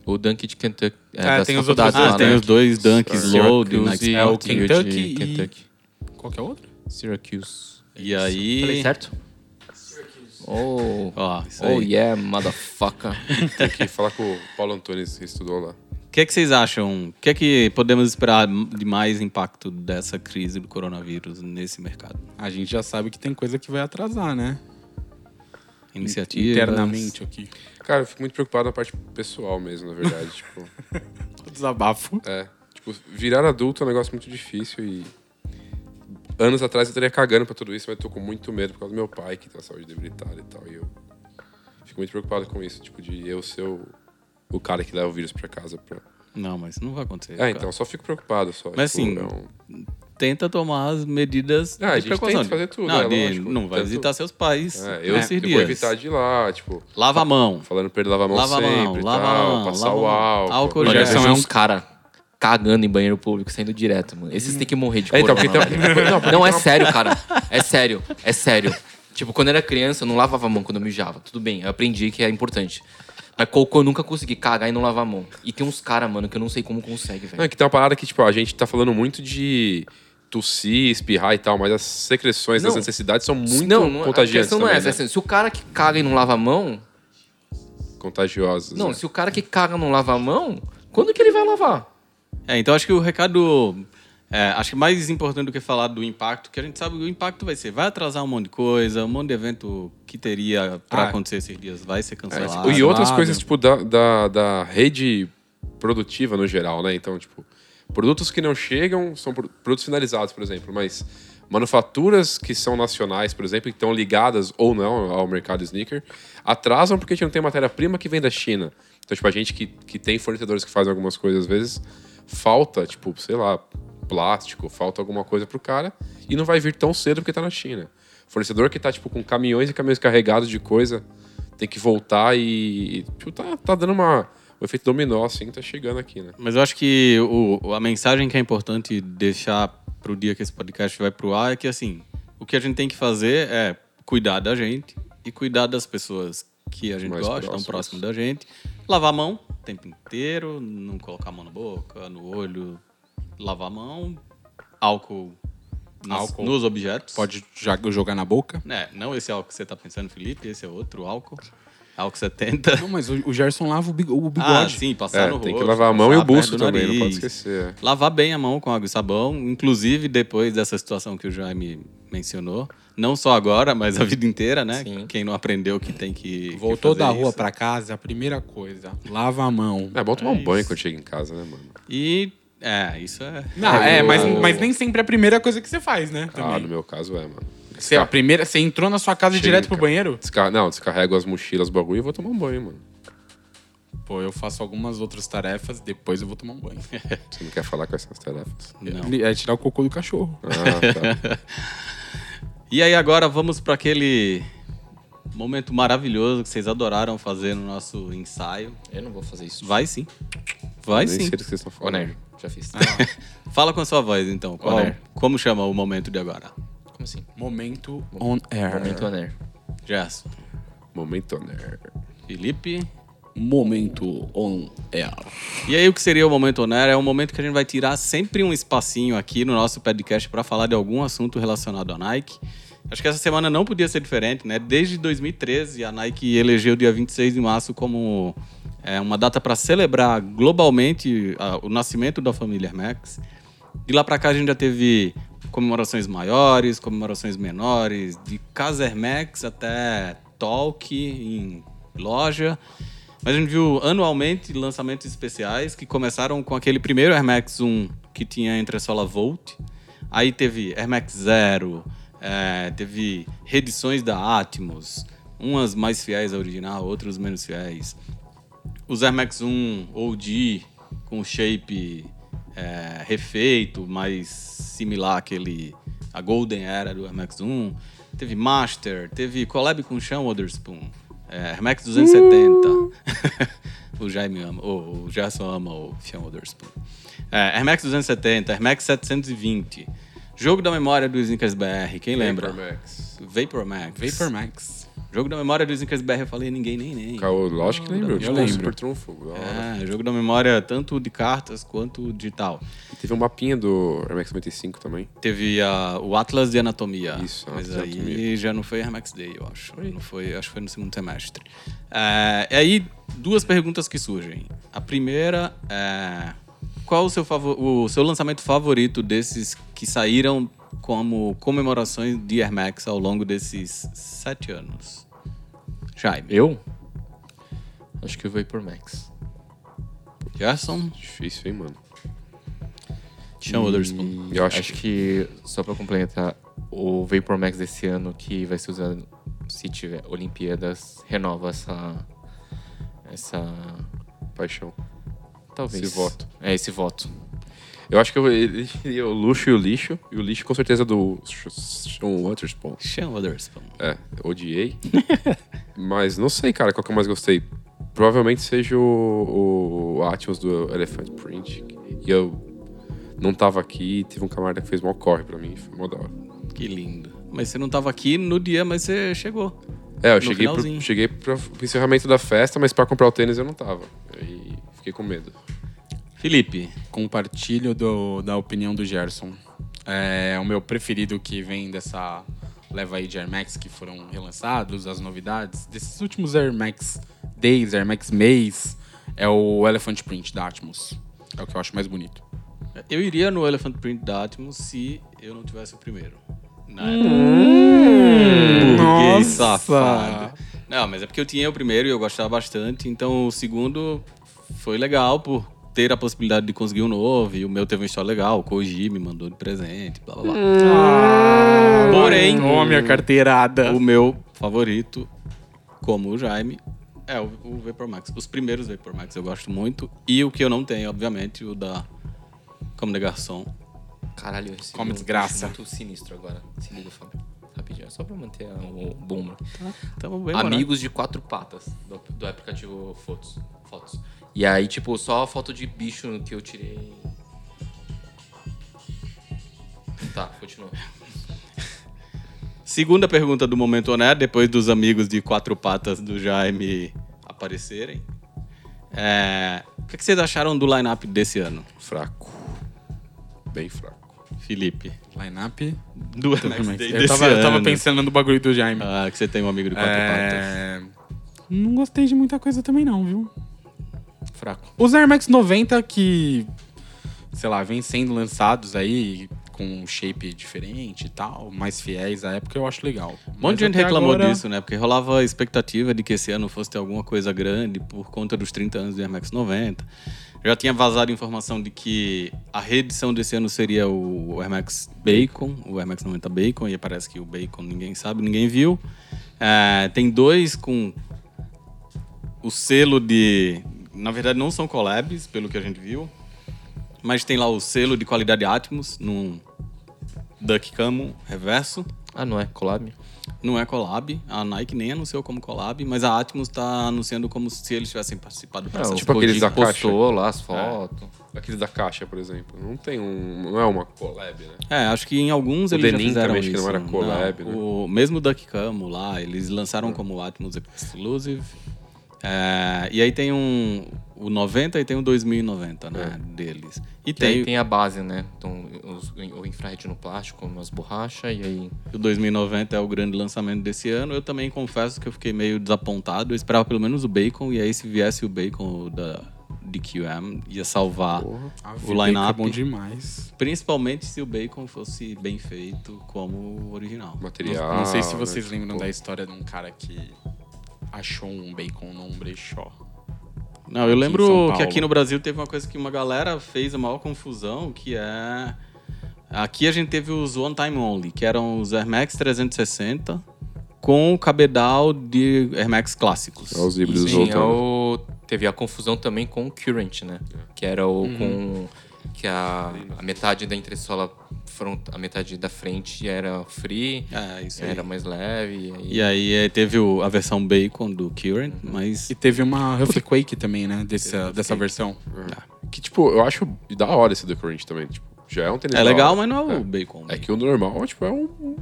O Dunk de Kentucky. É, Ah, tem os outros Ah, lá, tem né? os dois Dunks Load, Nike e É o Kentucky e- Kentucky. Qual que é o outro? Syracuse. E aí. Falei certo? Oh, isso oh aí. yeah, motherfucker. Tem que falar com o Paulo Antunes, que estudou lá. O que, é que vocês acham? O que é que podemos esperar de mais impacto dessa crise do coronavírus nesse mercado? A gente já sabe que tem coisa que vai atrasar, né? Iniciativas? Internamente aqui. Cara, eu fico muito preocupado na parte pessoal mesmo, na verdade. tipo, Desabafo. é. Tipo, virar adulto é um negócio muito difícil e. Anos atrás eu estaria cagando pra tudo isso, mas tô com muito medo por causa do meu pai, que tem a saúde debilitada e tal. E eu fico muito preocupado com isso, tipo, de eu ser o, o cara que leva o vírus pra casa. Pra... Não, mas não vai acontecer. É, cara. então, eu só fico preocupado só. Mas tipo, assim, é um- Tenta tomar as medidas Ah, a de gente precaução. tenta fazer tudo, Não, é de- lógico. não vai visitar seus pais É, eu, nesses eu dias. vou evitar de ir lá, tipo, Lava a mão. falando pra ele lavar a mão Lava sempre mão, e lava a tal, mão, passar lava o a mão. álcool. Álcool Eu gel. é um- uns caras cagando em banheiro público, saindo direto, mano. Esses têm que morrer de É, então, corona, tem- velho. não, Não, é tem sério, cara. É sério, é sério. Tipo, quando eu era criança, eu não lavava a mão quando eu mijava. Tudo bem, eu aprendi que é importante. Mas cocô eu nunca consegui cagar e não lavar a mão. E tem uns caras, mano, que eu não sei como consegue, Não, é velho. que tem uma parada que, tipo, a gente tá falando muito de tossir, espirrar e tal, mas as secreções, as Não. necessidades são muito não, não, a contagiantes questão não é também, essa. né? é assim, se o cara que caga e não lava a mão. Contagiosas. Não, né? se o cara que caga não lava a mão, quando que ele vai lavar? É, então acho que o recado. é, acho que mais importante do que falar do impacto, que a gente sabe que o impacto vai ser. Vai atrasar um monte de coisa, um monte de evento que teria para Ah. acontecer esses dias vai ser É, cancelado. tipo, e outras coisas, tipo, da, da, da rede produtiva no geral, né? Então, tipo, produtos que não chegam são pro- produtos finalizados, por exemplo, mas manufaturas que são nacionais, por exemplo, que estão ligadas ou não ao mercado sneaker, atrasam porque a gente não tem matéria-prima que vem da China. Então, tipo, a gente que, que tem fornecedores que fazem algumas coisas, às vezes, falta, tipo, sei lá, plástico, falta alguma coisa pro cara e não vai vir tão cedo porque tá na China. Fornecedor que tá, tipo, com caminhões e caminhões carregados de coisa, tem que voltar e, tipo, tá, tá dando uma... O efeito dominó, assim, tá chegando aqui, né? Mas eu acho que o, a mensagem que é importante deixar pro dia que esse podcast vai pro ar é que, assim, o que a gente tem que fazer é cuidar da gente e cuidar das pessoas que a gente Mais gosta, estão próximas. próximo da gente. Lavar a mão o tempo inteiro, não colocar a mão na boca, no olho, lavar a mão, álcool nas- Álcool. nos objetos. Pode jogar na boca? É, não esse álcool que você tá pensando, Felipe, esse é outro álcool. Álcool 70. Não, mas o, o Gerson lava o o bigode. Ah, sim, passar É, no rosto. tem que lavar a mão e o busto também, não pode nariz. esquecer. é. Lavar bem a mão com água e sabão, inclusive depois dessa situação que o Jaime mencionou. Não só agora, mas a vida inteira, né? Sim. Quem não aprendeu que tem que. que Voltou fazer da rua pra casa, a primeira coisa, lava a mão. É bom tomar É um banho isso. quando chega em casa, né, mano? E. É, isso é. Não, é, mas, eu- mas nem sempre é a primeira coisa que você faz, né? Ah, Também. no meu caso é, mano. Você, a primeira, você entrou na sua casa Chega direto pro banheiro? Descar... Não, descarrego as mochilas, bagulho e vou tomar um banho, mano. Pô, eu faço algumas outras tarefas, depois eu vou tomar um banho. Você não quer falar com essas tarefas? Não. É tirar o cocô do cachorro. Ah, tá. E aí agora vamos para aquele momento maravilhoso que vocês adoraram fazer no nosso ensaio. Eu não vou fazer isso. Vai sim. Vai Nem sim. sei do que vocês estão falando. Oner, já fiz. Fala com a sua voz então. Qual- como chama o momento de agora? Como assim? Momento on air. Momento Oner. Gerson. Momento nerd. Felipe. Momento on air. E aí, o que seria o Momento Onera? É um momento que a gente vai tirar sempre um espacinho aqui no nosso podcast para falar de algum assunto relacionado à Nike. Acho que essa semana não podia ser diferente, né? Desde 2013, a Nike elegeu o dia 26 de março como é, uma data para celebrar globalmente a- o nascimento da família Air Max. De lá para cá, a gente já teve comemorações maiores, comemorações menores, de Max até Talk em loja. Mas a gente viu anualmente lançamentos especiais que começaram com aquele primeiro Air Max 1 que tinha entressola Volt. Aí teve Air Max Zero, é, teve reedições da Atmos, umas mais fiéis ao original, outras menos fiéis. Os Air Max 1 OG com shape é, refeito, mais similar àquele a Golden Era do Air Max 1. Teve Master, teve collab com Sean Wotherspoon, é, Air Max 270. o Jaime ama, o, o Gerson ama o Sean Wotherspoon. É, Air Max 270, Air Max 720. Jogo da memória do Snickers BR, quem lembra? Vapor Max. Vapor Max. Vapor Max. Jogo da memória do Snickers BR, eu falei ninguém nem nem. Caô, lógico que lembro. Eu tipo, lembro. Super trunfo. É, jogo da memória tanto de cartas quanto digital. E Teve um mapinha do Air Max 95 também. Teve a- o Atlas de Anatomia. Isso, Mas Atlas aí Anatomia. já não foi Air Max Day, eu acho. Não foi, acho que foi no segundo semestre. É, e aí, duas perguntas que surgem. A primeira é... Qual o seu, favor, o seu lançamento favorito desses que saíram como comemorações de Air Max ao longo desses sete anos? Jaime. Eu? Acho que o Vapor Max. Gerson? Difícil, hein, mano. Sean Wotherspoon. Eu acho, Acho que, só pra complementar, o Vapor Max desse ano, que vai ser usado se tiver Olimpíadas, renova essa. Essa. paixão. Talvez. Esse voto. É, esse voto. Eu acho que eu elegeria o luxo e o lixo. E o lixo com certeza do Sean Waterspoon. Sean Wotherspoon. É, odiei. Mas não sei, cara, qual que eu mais gostei. Provavelmente seja o, o Atmos do Elephant Print. E eu não tava aqui, teve um camarada que fez mó corre pra mim, foi mó da hora. Que lindo. Mas você não estava aqui no dia, mas você chegou. É, eu cheguei pro, cheguei pro pro encerramento da festa, mas pra comprar o tênis eu não tava. Aí fiquei com medo. Felipe, Compartilho do- da opinião do Gerson. É o meu preferido que vem dessa leva aí de Air Max que foram relançados, as novidades. Desses últimos Air Max Days, Air Max Mês, é o Elephant Print da Atmos. É o que eu acho mais bonito. eu iria no Elephant Print da Atmos se eu não tivesse o primeiro. Na Hum. época. Burguês nossa. safado. Não, mas é porque eu tinha o primeiro e eu gostava bastante, então o segundo foi legal por ter a possibilidade de conseguir um novo, e o meu teve uma história legal, o Koji me mandou de presente, blá blá blá. Porém, Tome a carteirada. o meu favorito, como o Jaime, é o, o Vapor Max. Os primeiros Vapor Max eu gosto muito, e o que eu não tenho, obviamente, o da Como de Garçom. Caralho, eu recebi um desgraça. push muito sinistro agora. Se liga, Fábio. Rapidinho, é só pra manter o boom. Tamo bem moral. Amigos de quatro patas do, do aplicativo Fotos. Fotos. E aí, tipo, só a foto de bicho que eu tirei. Tá, continua. Segunda pergunta do Momento Oné, depois dos amigos de quatro patas do Jaime aparecerem. É, o que, que vocês acharam do line-up desse ano? Fraco. Bem fraco. Felipe. Line-up. Do Max Day Eu desse tava, eu tava pensando no bagulho do Jaime. Ah, que você tem um amigo de quatro patas. É... Não gostei de muita coisa também, não, viu? Fraco. Os Air Max 90 que, sei lá, vêm sendo lançados aí com um shape diferente e tal, mais fiéis à época, eu acho legal. Um monte de gente reclamou disso, né? Porque rolava a expectativa de que esse ano fosse ter alguma coisa grande por conta dos 30 anos do Air Max 90. Já tinha vazado informação de que a reedição desse ano seria o Air Max Bacon, o Air Max 90 Bacon, e parece que o Bacon ninguém sabe, ninguém viu. É, tem dois com o selo de. Na verdade, não são collabs, pelo que a gente viu. Mas tem lá o selo de qualidade Atmos num Duck Camo reverso. Ah, não é? Collab? Não é collab, a Nike nem anunciou como collab, mas a Atmos tá anunciando como se eles tivessem participado do É, processo. o tipo aqueles da caixa. postou lá as fotos. Aquele da caixa, por exemplo. Não tem um. Não é uma collab, né? É, acho que em alguns O eles já Denim fizeram também, acho isso. que não era collab, né? O mesmo Duck Camo lá, eles lançaram como Atmos Exclusive. É, e aí tem um o 90 e tem o 2090, né, deles. E Que tem, tem a base, né? Então, os- o infrared no plástico, umas borrachas, e aí. o 2090 é o grande lançamento desse ano. Eu também confesso que eu fiquei meio desapontado. Eu esperava pelo menos o Bacon, e aí se viesse o Bacon da DQM, ia salvar A o Vibeco line-up. é bom demais. Principalmente se o Bacon fosse bem feito como o original. Material. não, não sei se né? vocês lembram Tipo, da história de um cara que achou um bacon num brechó. Não, eu em lembro São que aqui no Brasil teve uma coisa que uma galera fez a maior confusão, que é... Aqui a gente teve os One Time Only, que eram os Air Max 360 com o cabedal de Air Max clássicos. É os híbridos Sim, é o... teve a confusão também com o Current, né? Que era o com. Que a, a metade da entressola, front, a metade da frente era free, É, isso aí. era mais leve. E aí, E aí teve o- a versão Bacon do Current, mas... E teve uma Huffle Quake também, né? Dessa, dessa versão. Que, tipo, eu acho da hora esse The Current também. Tipo, já é um tênis É legal, mas não é o Bacon. É que o normal, tipo, é um um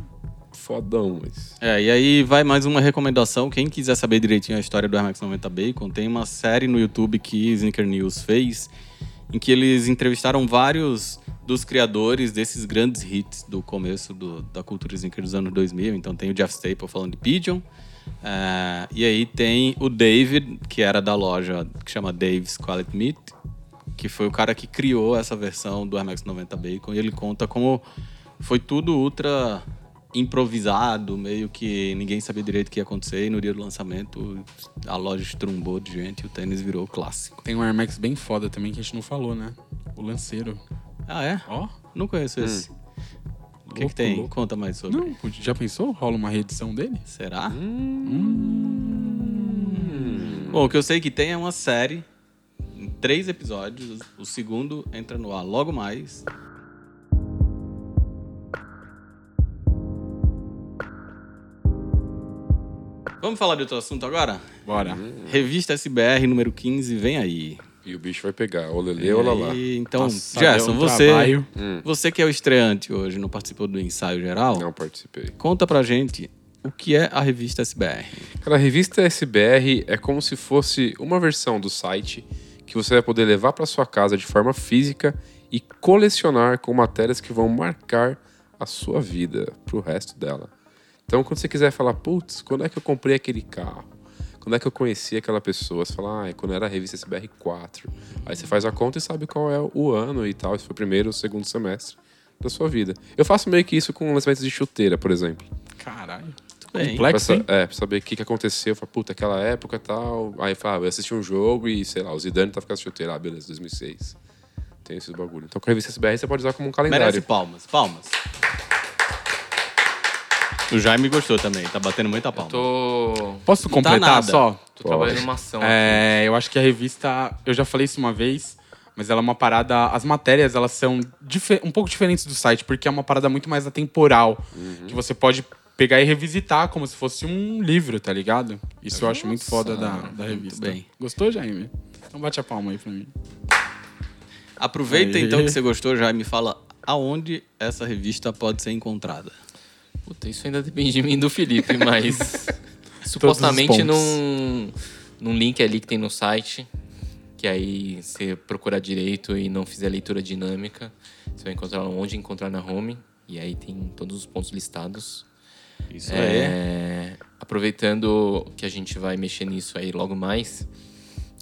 fodão, mas... É, e aí vai mais uma recomendação. Quem quiser saber direitinho a história do Air Max 90 Bacon, tem uma série no YouTube que Sneaker News fez, em que eles entrevistaram vários dos criadores desses grandes hits do começo do- da cultura sneaker dos anos 2000. Então tem o Jeff Staple falando de Pigeon, é, e aí tem o David, que era da loja que chama Dave's Quality Meat, que foi o cara que criou essa versão do Air Max 90 Bacon, e ele conta como foi tudo ultra improvisado, meio que ninguém sabia direito o que ia acontecer, e no dia do lançamento a loja estrumbou de gente e o tênis virou clássico. Tem um Air Max bem foda também que a gente não falou, né? O lanceiro. Ah, é? Ó. Não conheço esse. O que, que tem? louco. Conta mais sobre. Não, já pensou? Rola uma reedição dele? Será? Bom, o que eu sei que tem é uma série em três episódios. O segundo entra no ar logo mais. Vamos falar de outro assunto agora? Bora. Revista SBR número 15, vem aí. E o bicho vai pegar, olelê, olá E, então, Nossa, Gerson, um você, trabalho. você que é o estreante hoje, não participou do ensaio geral, Não participei. conta pra gente o que é a revista SBR. Cara, a revista SBR é como se fosse uma versão do site que você vai poder levar para sua casa de forma física e colecionar com matérias que vão marcar a sua vida pro resto dela. Então, quando você quiser falar, putz, quando é que eu comprei aquele carro? Quando é que eu conheci aquela pessoa? Você fala, ah, é quando era a revista SBR 4. Aí você faz a conta e sabe qual é o ano e tal, se foi o primeiro ou segundo semestre da sua vida. Eu faço meio que isso com lançamentos de chuteira, por exemplo. Caralho. Bem, Pra, Complexo, hein? é, pra saber o que, que aconteceu. Fala, puta, aquela época e tal. Aí fala, ah, eu assisti um jogo e, sei lá, o Zidane tá ficando chuteiro. Ah, beleza, 2006. Tem esses bagulho. Então, com a revista SBR você pode usar como um calendário. Merece palmas, palmas. O Jaime gostou também, tá batendo muita palma. Tô, Posso tá completar nada. só? tô trabalhando numa ação. É, eu acho que a revista, eu já falei isso uma vez, mas ela é uma parada. As matérias elas são um pouco diferentes do site, porque é uma parada muito mais atemporal. Que você pode pegar e revisitar como se fosse um livro, tá ligado? Isso eu acho muito foda da, da revista. bem. Gostou, Jaime? Então bate a palma aí pra mim. Aproveita Aí. então que você gostou, Jaime, fala aonde essa revista pode ser encontrada. Puta, isso ainda depende de mim do Felipe, mas supostamente num, num link ali que tem no site. que aí você procurar direito e não fizer leitura dinâmica, você vai encontrar onde encontrar na home. E aí tem todos os pontos listados. Isso aí. É, aproveitando que a gente vai mexer nisso aí logo mais,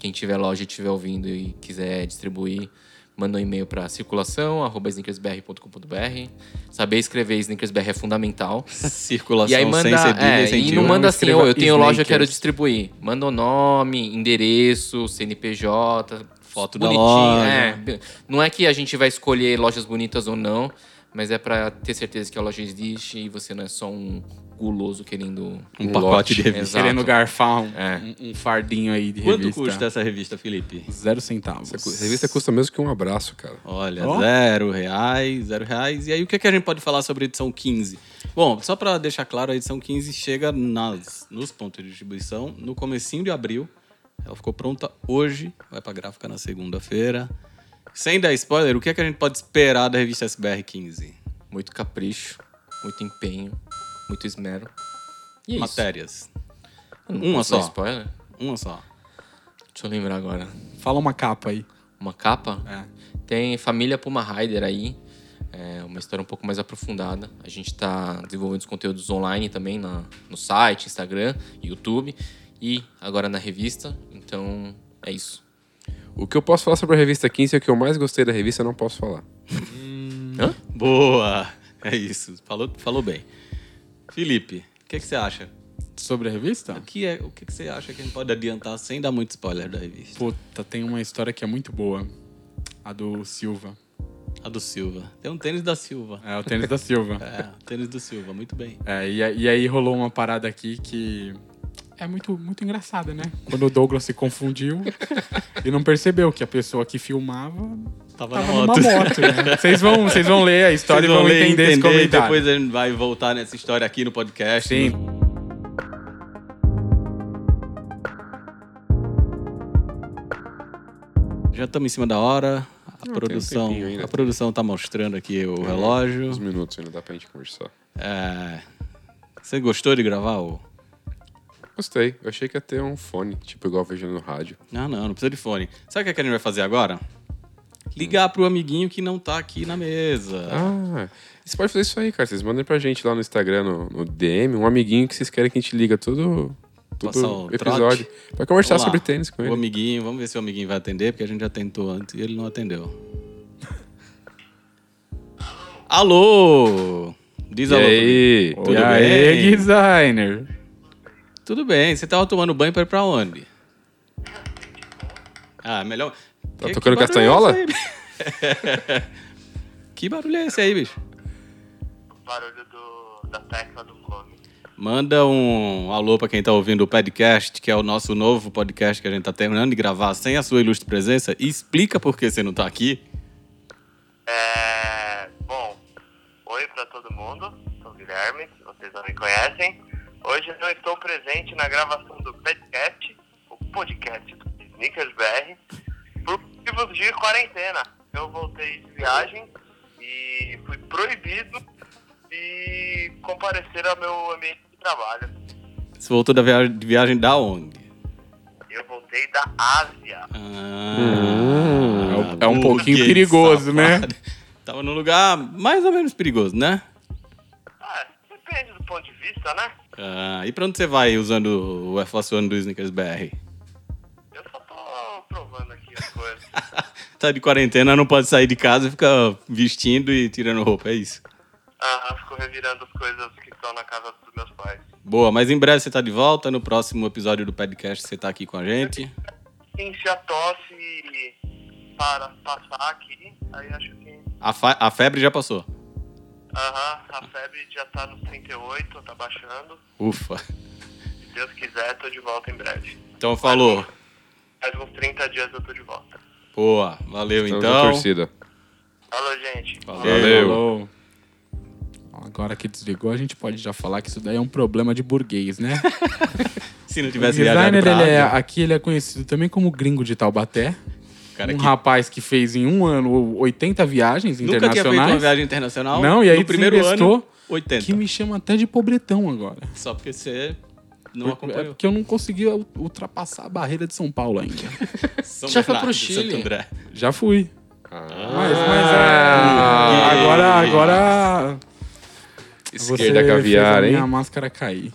quem tiver loja e estiver ouvindo e quiser distribuir, manda um e-mail para circulação@sneakersbr.com.br. Saber escrever sneakersbr é fundamental. Circulação E aí manda, sem cedilha é, e sem e não manda assim, "Ô, eu tenho loja, eu quero distribuir. Manda o nome, endereço, CNPJ, Foto da bonitinho. loja. É, não é que a gente vai escolher lojas bonitas ou não, mas é pra ter certeza que a loja existe e você não é só um guloso querendo Um Um pacote lote. de revista. Exato. Querendo garfar um, É. um- fardinho aí de Quanto revista. custa essa revista, Felipe? Zero centavos. Essa revista custa mesmo que um abraço, cara. Olha, Ó. zero reais, zero reais. E aí, o que, que a gente pode falar sobre a edição 15? Bom, só para deixar claro, a edição 15 chega nas, nos pontos de distribuição no comecinho de abril. Ela ficou pronta hoje, vai para gráfica na segunda-feira. Sem dar spoiler, o que, que a gente pode esperar da revista SBR 15? muito capricho, muito empenho, muito esmero. E é isso. Matérias. Uma só. spoiler? Uma só. Deixa eu lembrar agora. Fala uma capa aí. Uma capa? É. Tem Família Puma Rider aí. É uma história um pouco mais aprofundada. A gente está desenvolvendo os conteúdos online também na, no site, Instagram, YouTube e agora na revista. Então é isso. O que eu posso falar sobre a revista 15 é o que eu mais gostei da revista, eu não posso falar. Hã? Boa! É isso. Falou, falou bem. Felipe, o que, que você acha? Sobre a revista? O que, é, o que, que você acha que a gente pode adiantar sem dar muito spoiler da revista? Puta, tem uma história que é muito boa. A do Silva. A do Silva. Tem um tênis da Silva. É, o tênis da Silva. É, o tênis do Silva, muito bem. É, e, e aí rolou uma parada aqui que é muito, muito engraçada, né? Quando o Douglas se confundiu e não percebeu que a pessoa que filmava Tava, tava na numa moto. moto. né? Vocês vão, vocês vão ler a história Vocês e vão ler, entender, esse entender, e comentário. depois a gente vai voltar nessa história aqui no podcast. Sim. Já estamos em cima da hora. A Não, produção, um tempinho a produção tá mostrando aqui o relógio. Uns minutos ainda dá pra gente conversar. É, Você gostou de gravar? Ou... Gostei. Eu achei que ia ter um fone, tipo igual eu vejo no rádio. Não, não, não precisa de fone. Sabe o que, a gente vai fazer agora? Ligar pro amiguinho que não tá aqui na mesa. Ah, você pode fazer isso aí, cara. Vocês mandem pra gente lá no Instagram, no, no DM, um amiguinho que vocês querem que a gente liga todo, todo o episódio. trote. Pra conversar Vamos lá. sobre tênis com O ele. amiguinho, vamos ver se o amiguinho vai atender, porque a gente já tentou antes e ele não atendeu. alô! Diz E alô. aí? Tudo e aí, bem? designer? Tudo bem, você tava tomando banho pra ir pra onde? Ah, melhor. Tá Que- tocando que castanhola? é que barulho é esse aí, bicho? barulho do, da tecla do fone. Manda um alô pra quem tá ouvindo o podcast, que é o nosso novo podcast que a gente tá terminando de gravar sem a sua ilustre presença. E explica por que você não tá aqui. É, bom, oi pra todo mundo, sou o Guilherme, vocês não me conhecem. Hoje eu estou presente na gravação do podcast, o podcast do Sneakers BR, por motivos de quarentena. Eu voltei de viagem e fui proibido de comparecer ao meu ambiente de trabalho. Você voltou da via- de viagem da onde? Eu voltei da Ásia. Ah, É um- é um pouquinho perigoso, né? Tava num lugar mais ou menos perigoso, né? Ah, depende do ponto de vista, né? Ah, e pra onde você vai usando o One do Snickers BR? Eu só tô provando aqui as coisas. Tá de quarentena, não pode sair de casa e ficar vestindo e tirando roupa, é isso? Aham, fico revirando as coisas que estão na casa dos meus pais. Boa, mas em breve você tá de volta. No próximo episódio do podcast você tá aqui com a gente. Sim, se a tosse para passar aqui, aí acho que. A, a febre já passou. Aham, a febre já tá nos 38, tá baixando. Ufa. Se Deus quiser, tô de volta em breve. Então falou. Mais uns 30 dias eu tô de volta. Boa, valeu Estamos na então. torcida. Falou, gente. Valeu. Falou. Agora que desligou, a gente pode já falar que isso daí é um problema de burguês, né? Se não O tivesse viajado designer, ele é, aqui ele é conhecido também como gringo de Taubaté. Cara um que rapaz que fez em um ano 80 viagens nunca tinha feito uma internacionais. viagem internacional. Não, e aí no primeiro ano, 80. Que me chama até de pobretão agora. Só porque você Não É acompanhou. porque eu não conseguia u- ultrapassar a barreira de São Paulo ainda. São Já foi pro Bernardo, Chile? Já fui. Ah, Mas, mas é. Agora, agora. esquerda você caviar, fez a hein? minha máscara cair.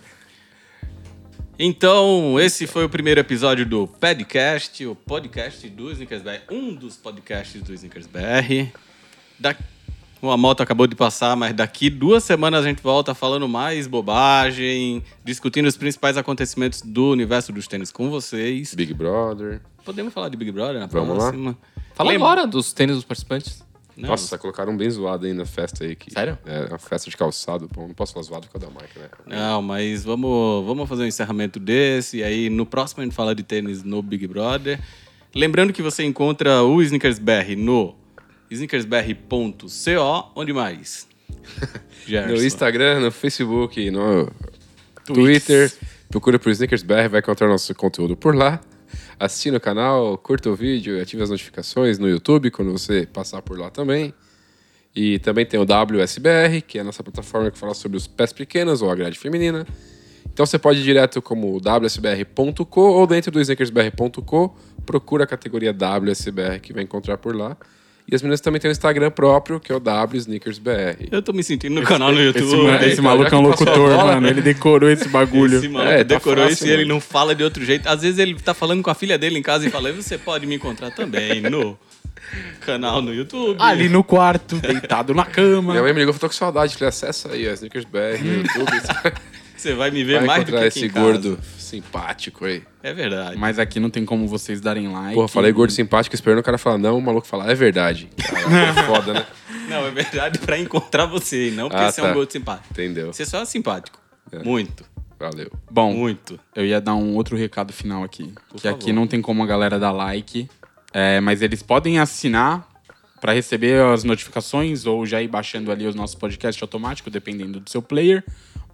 Então, esse foi o primeiro episódio do Podcast, o podcast do Snickers BR, um dos podcasts do Snickers BR. Da... A moto acabou de passar, mas daqui duas semanas a gente volta falando mais bobagem, discutindo os principais acontecimentos do universo dos tênis com vocês. Big Brother. Podemos falar de Big Brother na Vamos lá? próxima. Fala Lembra- agora dos tênis dos participantes. Não, Nossa, colocaram um bem zoado aí na festa aí. Que Sério? É uma festa de calçado. Bom, não posso falar zoado por causa da marca, né? Não, mas vamos, vamos fazer um encerramento desse. E aí, no próximo, a gente fala de tênis no Big Brother. Lembrando que você encontra o Snickers BR no snickersbr.co. Onde mais? No. Instagram, no Facebook, no Twitter. Procura por Snickers BR, vai encontrar nosso conteúdo por lá. Assine o canal, curta o vídeo, ative as notificações no YouTube quando você passar por lá também. E também tem o WSBR, que é a nossa plataforma que fala sobre os pés pequenos ou a grade feminina. Então você pode ir direto como wsbr.co ou dentro do snickersbr.co, procura a categoria WSBR que vai encontrar por lá. E as meninas também têm um Instagram próprio, que é o WSnickersBR. Eu tô me sentindo no canal no YouTube. Esse, ma- né? esse maluco é um locutor, bola- mano. Ele decorou esse bagulho. Esse maluco É, tá decorou fácil, isso e ele não fala de outro jeito. Às vezes ele tá falando com a filha dele em casa e fala: Você pode me encontrar também no canal no YouTube. Ali no quarto, deitado na cama. Minha mãe me ligou e falou: tô com saudade. Falei, acessa aí, ó, SnickersBR no YouTube. Você vai me ver vai mais do que esse em casa. Simpático aí. É verdade. Mas aqui não tem como vocês darem like. Porra, falei gordo simpático, esperando o cara falar não, o maluco falar, é verdade. Caralho, foda, né? Não, é verdade pra encontrar você, e não porque Ah, você é um tá. gordo simpático. Entendeu? Você só é simpático. É. Muito, Valeu. Bom, muito. eu ia dar um outro recado final aqui. que favor. aqui não tem como a galera dar like. é, mas eles podem assinar para receber as notificações ou já ir baixando ali os nossos podcasts automáticos, dependendo do seu player.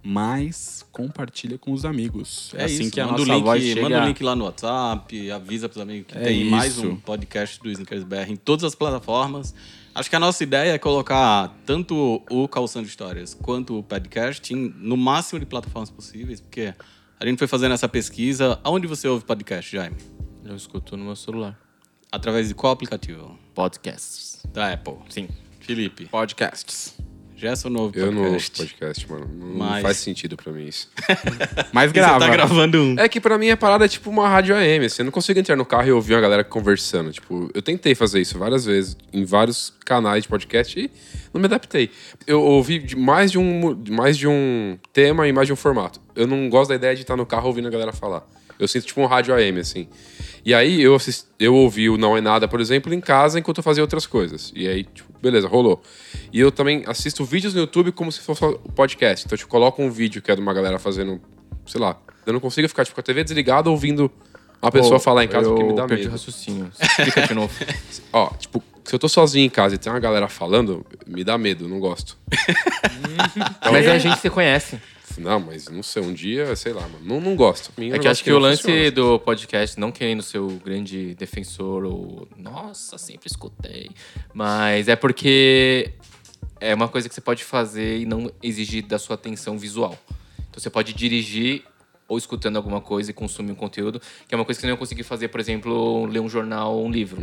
Mas compartilha com os amigos. É, assim isso. que a manda nossa o link, voz chega. Manda o link lá no WhatsApp, avisa pros amigos que É tem mais isso. um podcast do Snickers BR em todas as plataformas. Acho que a nossa ideia é colocar tanto o Calçando Histórias quanto o podcast em- no máximo de plataformas possíveis, porque a gente foi fazendo essa pesquisa. Aonde você ouve podcast, Jaime? Eu escuto no meu celular. Através de qual aplicativo? Podcasts. Da Apple. Sim. Felipe. Podcasts. Gerson não ouve Eu não ouço podcast. podcast, mano. Não Mas- faz sentido pra mim isso. Mas grava. Você tá gravando um. É que pra mim a parada é tipo uma rádio AM, assim. Eu não consigo entrar no carro e ouvir uma galera conversando. Tipo, eu tentei fazer isso várias vezes, em vários canais de podcast e não me adaptei. Eu ouvi de mais de um, de mais de um tema e mais de um formato. Eu não gosto da ideia de estar no carro ouvindo a galera falar. Eu sinto tipo um rádio AM, assim. E aí eu, assisti, eu ouvi o Não É Nada, por exemplo, em casa enquanto eu fazia outras coisas. E aí, tipo, beleza, rolou. E eu também assisto vídeos no YouTube como se fosse o podcast. Então eu tipo, coloco um vídeo que é de uma galera fazendo, sei lá. Eu não consigo ficar tipo, com a TV desligada ouvindo uma pessoa Pô, falar em casa porque me eu dá Perdi o medo. raciocínio. Explica de novo. Ó, tipo, se eu tô sozinho em casa e tem uma galera falando, me dá medo, não gosto. Mas é a gente que você conhece. Não, mas não sei, um dia, sei lá, mano. Não, não gosto. Mim, É que eu acho que o lance do podcast, não querendo ser o grande defensor ou. Nossa, sempre escutei. Mas é porque é uma coisa que você pode fazer e não exigir da sua atenção visual. Então você pode dirigir ou escutando alguma coisa e consumir um conteúdo, que é uma coisa que você não ia conseguir fazer, por exemplo, ler um jornal ou um livro.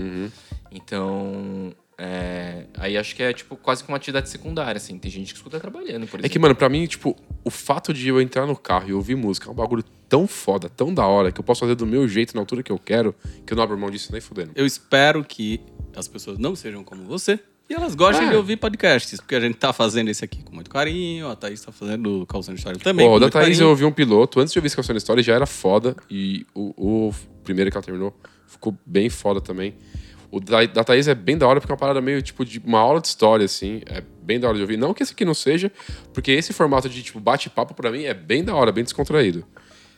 Então. é, aí acho que é tipo quase que uma atividade secundária, assim. Tem gente que escuta trabalhando, por exemplo. É que, mano, pra mim, tipo, o fato de eu entrar no carro e ouvir música é um bagulho tão foda, tão da hora, que eu posso fazer do meu jeito, na altura que eu quero, que eu não abro mão disso nem fudendo. Eu espero que as pessoas não sejam como você e elas gostem É. de ouvir podcasts, porque a gente tá fazendo esse aqui com muito carinho, a Thaís tá fazendo o Calçando História também. O da Thaís carinho. eu ouvi um piloto, antes de eu ouvir esse Calçando História, já era foda, e o, o primeiro que ela terminou ficou bem foda também. O da, da Thaís é bem da hora, porque é uma parada meio, tipo, de uma aula de história, assim, é bem da hora de ouvir. Não que esse aqui não seja, porque esse formato de, tipo, bate-papo pra mim é bem da hora, bem descontraído.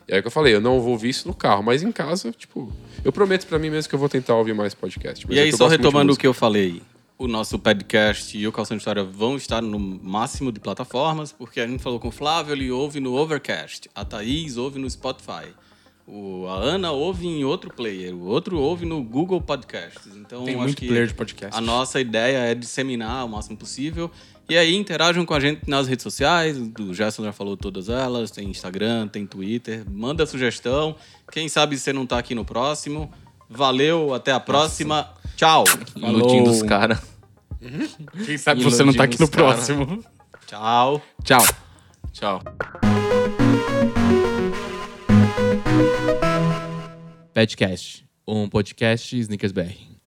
E aí que eu falei, eu não vou ouvir isso no carro, mas em casa, tipo, eu prometo pra mim mesmo que eu vou tentar ouvir mais podcast. Mas E é aí, eu só retomando o que eu falei, o nosso podcast e o Calção de História vão estar no máximo de plataformas, porque a gente falou com o Flávio, ele ouve no Overcast, a Thaís ouve no Spotify. O, a Ana ouve em outro player, o outro ouve no Google Podcasts. Então, Tem acho muito que player de podcast. A nossa ideia é disseminar o máximo possível. E aí, interajam com a gente nas redes sociais. O Gerson já falou todas elas. Tem Instagram, tem Twitter. Manda sugestão. Quem sabe você não tá aqui no próximo. Valeu, até a próxima. Tchau. Iludindo os caras. Quem sabe você não tá aqui no cara. próximo. Tchau. Tchau. Tchau. Petcast, um podcast Snickers BR.